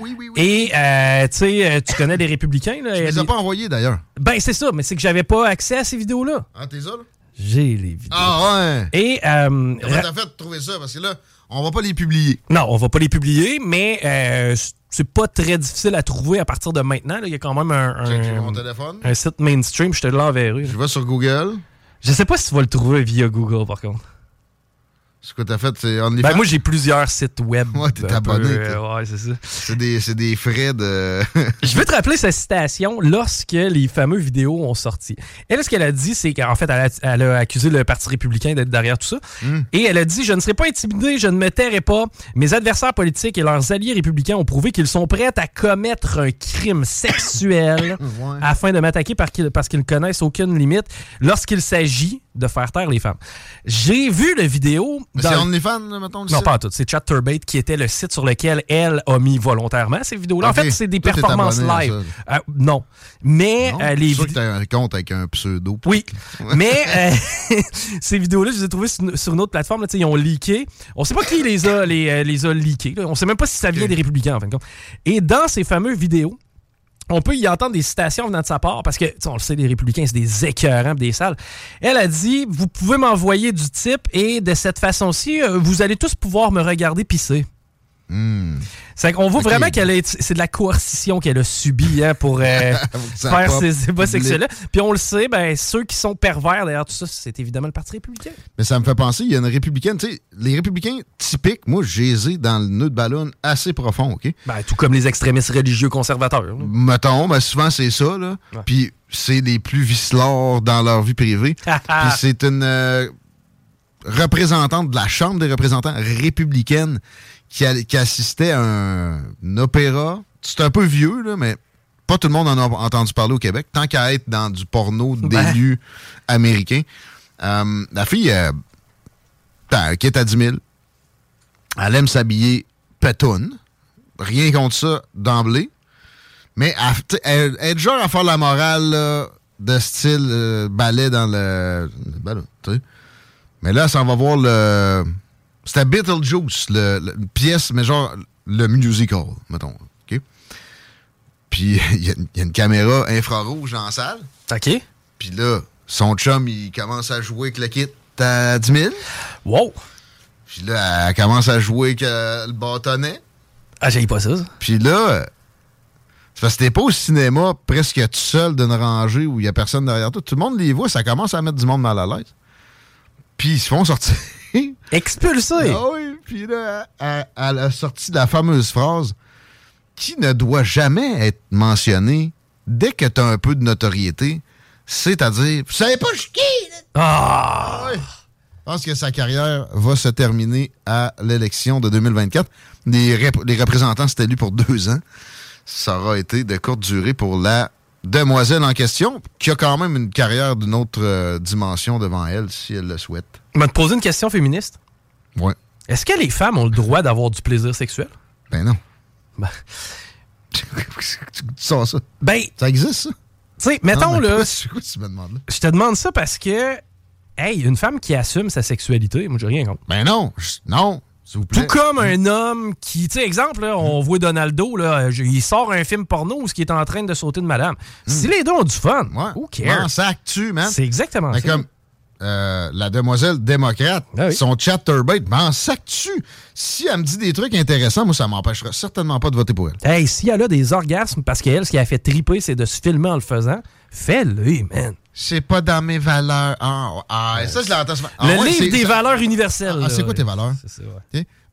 oui, oui, oui. Et, euh, tu sais, euh, tu connais les républicains. Là, tu les as pas envoyés, d'ailleurs. Ben, c'est ça, mais c'est que j'avais pas accès à ces vidéos-là. Ah, t'es ça, là? J'ai les vidéos. Ah, ouais. Et, euh, Comment t'as fait de trouver ça? Parce que là, on va pas les publier. Non, on va pas les publier, mais euh, c'est pas très difficile à trouver à partir de maintenant. Il y a quand même un, un, mon téléphone? un site mainstream, je te l'enverrai. Je vais sur Google. Je sais pas si tu vas le trouver via Google, par contre. Ce que t'as fait, c'est OnlyFans? Ben, moi, j'ai plusieurs sites web. Ouais, t'es abonné. Euh, ouais, c'est ça. C'est des, des, frais de. *laughs* Je veux te rappeler sa citation lorsque les fameux vidéos ont sorti. Elle, ce qu'elle a dit, c'est qu'en fait, elle a, accusé le Parti républicain d'être derrière tout ça. Hmm. Et elle a dit Je ne serai pas intimidée, je ne me tairai pas. Mes adversaires politiques et leurs alliés républicains ont prouvé qu'ils sont prêts à commettre un crime sexuel *coughs* afin de m'attaquer parce qu'ils ne connaissent aucune limite lorsqu'il s'agit de faire taire les femmes. J'ai vu la vidéo. C'est OnlyFans, mettons. Non, pas tout. C'est Chatterbait qui était le site sur lequel elle a mis volontairement ces vidéos-là. En fait, c'est des performances live. Euh, non. Mais euh, les vidéos. que t'as un compte avec un pseudo. Oui. *laughs* Mais euh, *laughs* ces vidéos-là, je les ai trouvées sur, une autre plateforme. Là, ils ont leaké. On sait pas qui les a, les, les a leakés. On sait même pas si ça vient des républicains, en fin de compte. Et dans ces fameuses vidéos, on peut y entendre des citations venant de sa part, parce que, on le sait, les républicains, c'est des écœurants, des salles. Elle a dit, vous pouvez m'envoyer du type et de cette façon-ci, euh, vous allez tous pouvoir me regarder pisser. Hmm. C'est qu'on voit vraiment qu'elle est, c'est de la coercition qu'elle a subie hein, pour euh, *laughs* faire ces ébats *laughs* sexuels-là. Puis on le sait, ben, ceux qui sont pervers derrière tout ça, c'est évidemment le Parti républicain. Mais ça me fait penser, il y a une républicaine, tu sais, les républicains typiques, moi, j'ai dans le nœud de ballon assez profond, OK? Ben, tout comme les extrémistes religieux conservateurs. Là. Mettons, ben, souvent c'est ça, là. Puis c'est les plus vicelards dans leur vie privée. *laughs* Puis c'est une euh, représentante de la Chambre des représentants républicaine qui, assistait à un, opéra. C'est un peu vieux, là, mais pas tout le monde en a entendu parler au Québec. Tant qu'à être dans du porno d'élu américain. Euh, la fille, euh, ben, qui est à 10 000, elle aime s'habiller pétoune. Rien contre ça d'emblée. Mais elle, est genre à faire la morale de style euh, ballet dans le. Ben mais là, ça va voir le c'était Beetlejuice, le, une pièce, mais genre le musical, mettons. OK? Puis *laughs* il y, a une caméra infrarouge en salle. OK. Puis là, son chum, il commence à jouer avec le kit à 10 000. Wow! Puis là, elle commence à jouer avec euh, le bâtonnet. Ah, j'ai pas ça. Puis là, c'est parce que t'es pas au cinéma presque tout seul d'une rangée où il y a personne derrière toi. Tout le monde les voit, ça commence à mettre du monde mal à l'aise. Puis ils se font sortir. *laughs* Expulsé! Ah oui, puis là, elle, a sorti la fameuse phrase qui ne doit jamais être mentionnée dès que tu as un peu de notoriété C'est-à-dire, vous savez pas je suis qui? Ah! Je pense que sa carrière va se terminer à l'élection de 2024. Les, rep- les représentants s'étaient élus pour deux ans. Ça aura été de courte durée pour la demoiselle en question, qui a quand même une carrière d'une autre euh, dimension devant elle, si elle le souhaite. Je vais te poser une question féministe? Ouais. Est-ce que les femmes ont le droit d'avoir du plaisir sexuel? Ben non. Ben, *laughs* tu sens ça? Ben. Ça existe, ça? Tu sais, mettons Non, mais là. quoi tu me demandes là? Je te demande ça parce que, hey, une femme qui assume sa sexualité, moi j'ai rien contre. Ben non, je- non, vous plaît. Tout comme un homme qui, tu sais, exemple, là, on voit Donaldo, là, il sort un film porno où il est en train de sauter de madame. Si les deux ont du fun, who cares? Sac-tu, man? C'est exactement Mais ça. comme euh, la demoiselle démocrate, Ah son chat turbate, m'en sac-tu? Si elle me dit des trucs intéressants, moi, ça m'empêchera certainement pas de voter pour elle. Hey, si elle a des orgasmes parce qu'elle, ce qui a fait triper, c'est de se filmer en le faisant, fais-le, man. C'est pas dans mes valeurs. Ah, ah, ça, je l'entends souvent. Ah le ouais, livre des ça- valeurs universelles. Ah, là, c'est quoi tes valeurs? C'est ça?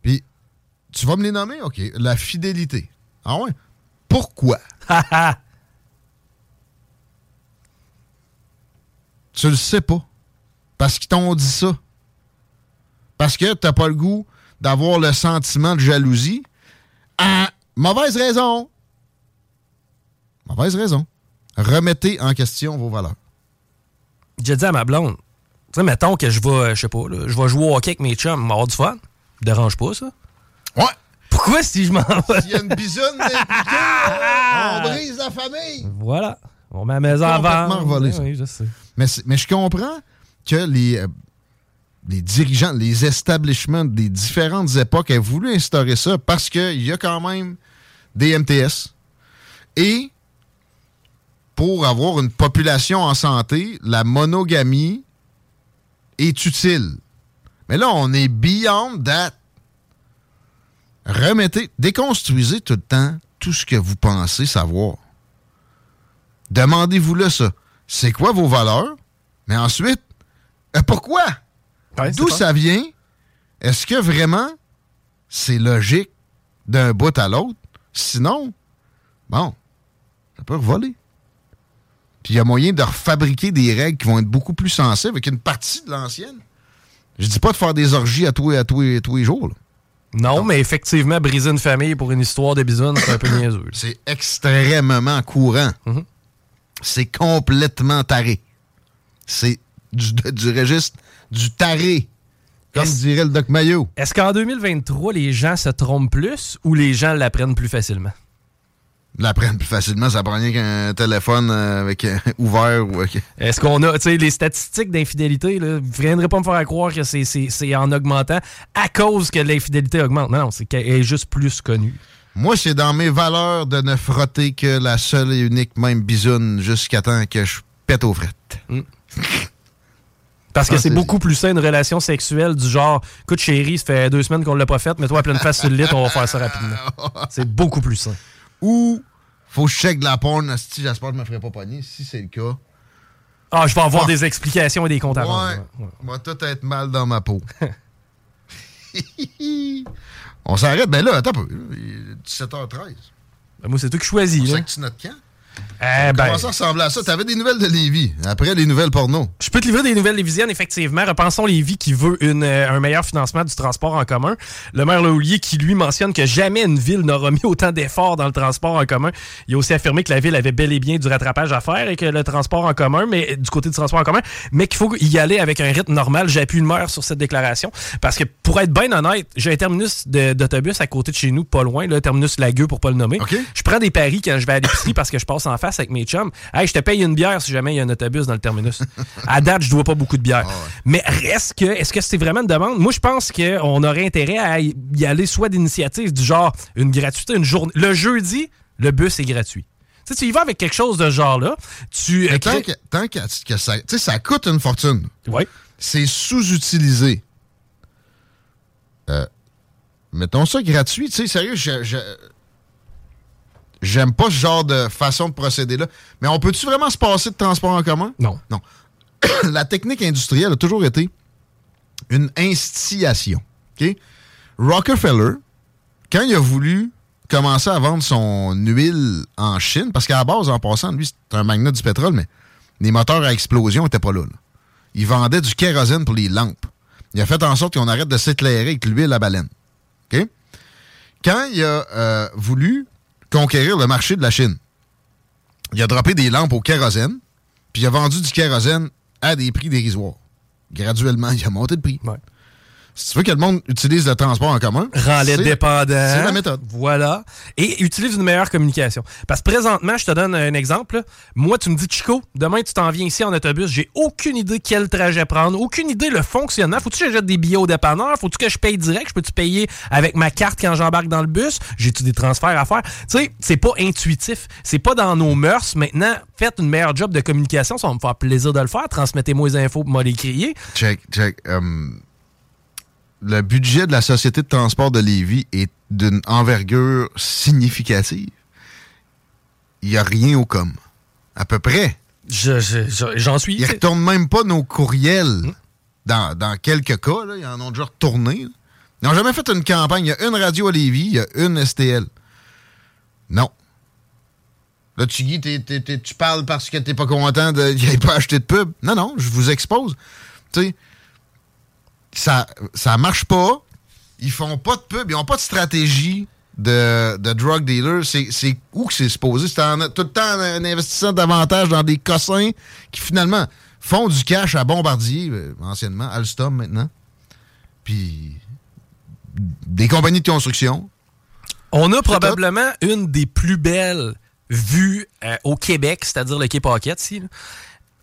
Puis, tu vas me les nommer? OK. La fidélité. Ah ouais? Pourquoi? *laughs* tu le sais pas. Parce qu'ils t'ont dit ça. Parce que t'as pas le goût d'avoir le sentiment de jalousie. Ah, mauvaise raison. Mauvaise raison. Remettez en question vos valeurs. J'ai dit à ma blonde, tu sais, mettons que je vais, je sais pas, là, je vais jouer au hockey avec mes chums, m'avoir du fun. Dérange pas, ça? Ouais. Pourquoi si je m'en vais? S'il y a une bisoune là, on brise la famille. Voilà. On met la maison revolé, ça. Oui, je sais. Mais, mais je comprends que les, euh, les dirigeants, les establishments des différentes époques aient voulu instaurer ça parce qu'il y a quand même des MTS. Et pour avoir une population en santé, la monogamie est utile. Mais là, on est beyond that. Remettez, déconstruisez tout le temps tout ce que vous pensez savoir. Demandez-vous-le ça. C'est quoi vos valeurs? Mais ensuite, euh, pourquoi? D'où ça vient? Est-ce que vraiment c'est logique d'un bout à l'autre? Sinon, bon, ça peut voler. Puis il y a moyen de refabriquer des règles qui vont être beaucoup plus sensibles avec une partie de l'ancienne. Je dis pas de faire des orgies à tous, à tous, à tous les jours. là. Non, mais effectivement, briser une famille pour une histoire de bisounes, c'est un peu niaiseux. C'est extrêmement courant. C'est complètement taré. C'est du, du registre du taré. Comme dirait le Doc Mayo. Est-ce qu'en 2023, les gens se trompent plus ou les gens l'apprennent plus facilement? L'apprennent plus facilement, ça prend rien qu'un téléphone euh, avec euh, ouvert ou Est-ce qu'on a, tu sais, les statistiques d'infidélité, là, vous ne viendrez pas me faire croire que c'est- c'est c'est en augmentant à cause que l'infidélité augmente. Non, non, c'est qu'elle est juste plus connue. Moi, c'est dans mes valeurs de ne frotter que la seule et unique même bisoune jusqu'à temps que je pète aux frettes. Parce que Ah, c'est c'est- beaucoup plus sain une relation sexuelle du genre, écoute chérie, ça fait deux semaines qu'on l'a pas faite, mets-toi à pleine face sur le lit, on va faire ça rapidement. *laughs* C'est beaucoup plus sain. Ou faut que je check de la porn, si j'espère que je me ferai pas pogner. Si c'est le cas, Ah, je vais avoir Ah. des explications et des comptes à rendre. ouais, va tout être mal dans ma peau. *laughs* On s'arrête, ben là, attends un peu. Il est 17h13. Ben, moi, c'est toi qui choisis. Là. sait que tu notes quand? Eh ben, Comment ça ressemblait à ça? T'avais des nouvelles de Lévis, après les nouvelles porno. Je peux te livrer des nouvelles lévisiennes, effectivement. Repensons Lévis qui veut une, euh, un meilleur financement du transport en commun. Le maire Laulier qui lui mentionne que jamais une ville n'aura mis autant d'efforts dans le transport en commun. Il a aussi affirmé que la ville avait bel et bien du rattrapage à faire et que le transport en commun, mais du côté du transport en commun, mais qu'il faut y aller avec un rythme normal. J'appuie le maire sur cette déclaration parce que pour être bien honnête, j'ai un terminus d'autobus à côté de chez nous, pas loin, le terminus Lagueux pour pas le nommer. Je prends des paris quand je vais à l'épicerie parce que je passe en face avec mes chums. Hey, je te paye une bière si jamais il y a un autobus dans le terminus. à date, je dois pas beaucoup de bière. Mais reste que, est-ce que c'est vraiment une demande? Moi, je pense qu'on aurait intérêt à y aller soit d'initiatives du genre une gratuité, une journée. Le jeudi, le bus est gratuit. Tu sais, tu y vas avec quelque chose de ce genre-là. Tu. Mais euh, tant crées- que, tant que- que ça, tu sais, ça coûte une fortune. Oui. C'est sous-utilisé. Euh, mettons ça gratuit. Tu sais, sérieux, je- je- j'aime pas ce genre de façon de procéder-là. Mais on peut-tu vraiment se passer de transport en commun? Non. Non. *coughs* La technique industrielle a toujours été une instillation. Rockefeller, quand il a voulu commencer à vendre son huile en Chine, parce qu'à la base, en passant, lui, c'est un magnat du pétrole, mais les moteurs à explosion n'étaient pas là, là. Il vendait du kérosène pour les lampes. Il a fait en sorte qu'on arrête de s'éclairer avec l'huile à baleine. Quand il a euh, voulu conquérir le marché de la Chine, il a droppé des lampes au kérosène, puis il a vendu du kérosène à des prix dérisoires. Graduellement, il a monté le prix. Si tu veux que le monde utilise le transport en commun, Rends-les dépendants. C'est la méthode. Voilà. Et utilise une meilleure communication. Parce que présentement, je te donne un exemple. Moi, tu me dis, Chico, demain, tu t'en viens ici en autobus. J'ai aucune idée quel trajet prendre, aucune idée le fonctionnement. Faut-tu que j'achète des billets au dépanneur? Faut-tu que je paye direct? Je peux-tu payer avec ma carte quand j'embarque dans le bus? J'ai-tu des transferts à faire? Tu sais, c'est pas intuitif. C'est pas dans nos mœurs. Maintenant, faites une meilleure job de communication. Ça va me faire plaisir de le faire. Transmettez-moi les infos pour moi les crier. Check, check. Um, le budget de la Société de transport de Lévis est d'une envergure significative. Il n'y a rien au com. À peu près. J'en suis. Ils ne retournent même pas nos courriels. Dans, dans quelques cas, là, ils en ont déjà retourné. là. Ils n'ont jamais fait une campagne. Il y a une radio à Lévis, il y a une STL. Non. Là, tu, t'es- t'es- t'es- tu parles parce que tu n'es pas content de *laughs* qu'il n'ait pas acheté de pub. Non, non, je vous expose. Tu sais, ça, ça marche pas. Ils font pas de pub. Ils ont pas de stratégie de, de drug dealer. C'est où que c'est supposé? C'est tout le temps en investissant davantage dans des cossins qui, finalement, font du cash à Bombardier, euh, anciennement, Alstom maintenant. Puis des compagnies de construction. On a probablement une des plus belles vues euh, au Québec, c'est-à-dire le Quai Paquette, ici. là.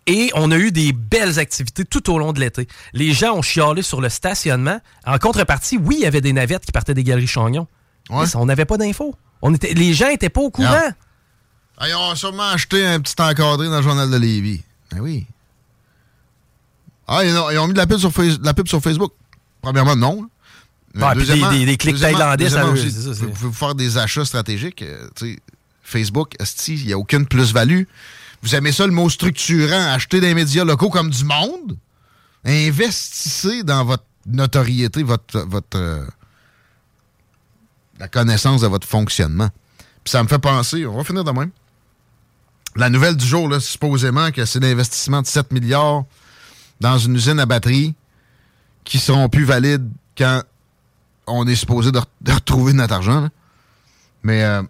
Et on a eu des belles activités tout au long de l'été. Les gens ont chialé sur le stationnement. En contrepartie, oui, il y avait des navettes qui partaient des galeries Chagnon. Mais ça, on n'avait pas d'infos. On était, les gens n'étaient pas au courant. Ah, ils ont sûrement acheté un petit encadré dans le journal de Lévis. Ben oui. Ah, ils ont, ils ont mis de la pub sur, Face- de la pub sur Facebook. Premièrement, non. Ah, deuxièmement- des- des- des clics thaïlandais, ça aussi, Vous pouvez faire des achats stratégiques. euh, Facebook, il n'y a aucune plus-value. Vous aimez ça, le mot structurant, acheter des médias locaux comme du monde? Investissez dans votre notoriété, votre, euh, la connaissance de votre fonctionnement. Puis ça me fait penser, on va finir de même. La nouvelle du jour, là, supposément que c'est l'investissement de 7 milliards dans une usine à batterie qui seront plus valides quand on est supposé de, de retrouver notre argent. là. Mais euh,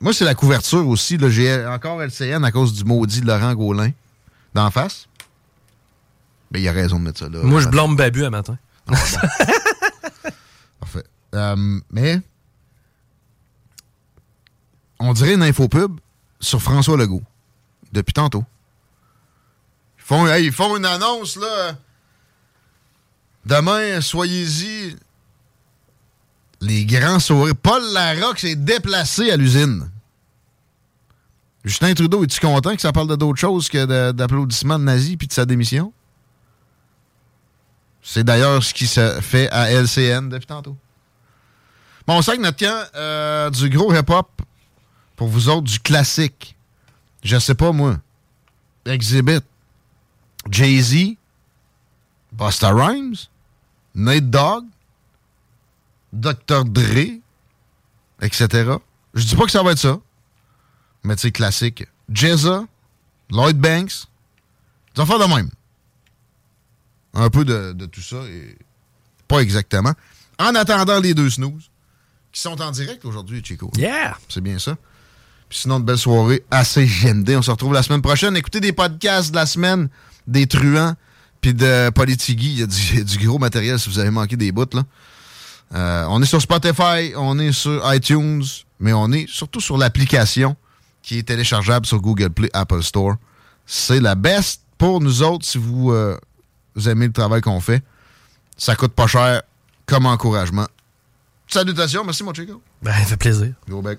moi, c'est la couverture aussi. J'ai encore LCN à cause du maudit Laurent Gaulin d'en face. Mais il a raison de mettre ça là. Moi, je blâme Babu un matin. *laughs* Parfait. Euh, mais on dirait une infopub sur François Legault depuis tantôt. Ils font, hey, ils font une annonce, là. Demain, soyez-y. Les grands sourires. Paul Larocque s'est déplacé à l'usine. Justin Trudeau, es-tu content que ça parle de d'autres choses que d'applaudissements de nazis puis de sa démission? C'est d'ailleurs ce qui se fait à LCN depuis tantôt. Bon, on sait que notre camp, euh, du gros hip-hop, pour vous autres, du classique. Je sais pas, moi. Exhibit. Jay-Z. Busta Rhymes. Nate Dogg. Dr. Dre. Etc. Je dis pas que ça va être ça. Mais tu sais, classique. Jezza. Lloyd Banks. Des affaires de même. Un peu de, de tout ça. Et pas exactement. En attendant les deux snooze, qui sont en direct aujourd'hui, Chico. Yeah! C'est bien ça. Puis sinon, de belles soirées assez GMD. On se retrouve la semaine prochaine. Écoutez des podcasts de la semaine, des truands, puis de Politigui. Il y a du, *laughs* du gros matériel si vous avez manqué des bouts, là. Euh, on est sur Spotify, on est sur iTunes, mais on est surtout sur l'application qui est téléchargeable sur Google Play, Apple Store. C'est la best pour nous autres si vous, euh, vous aimez le travail qu'on fait. Ça coûte pas cher comme encouragement. Salutations, merci mon Chico. Ben, ça fait plaisir. Gros bec.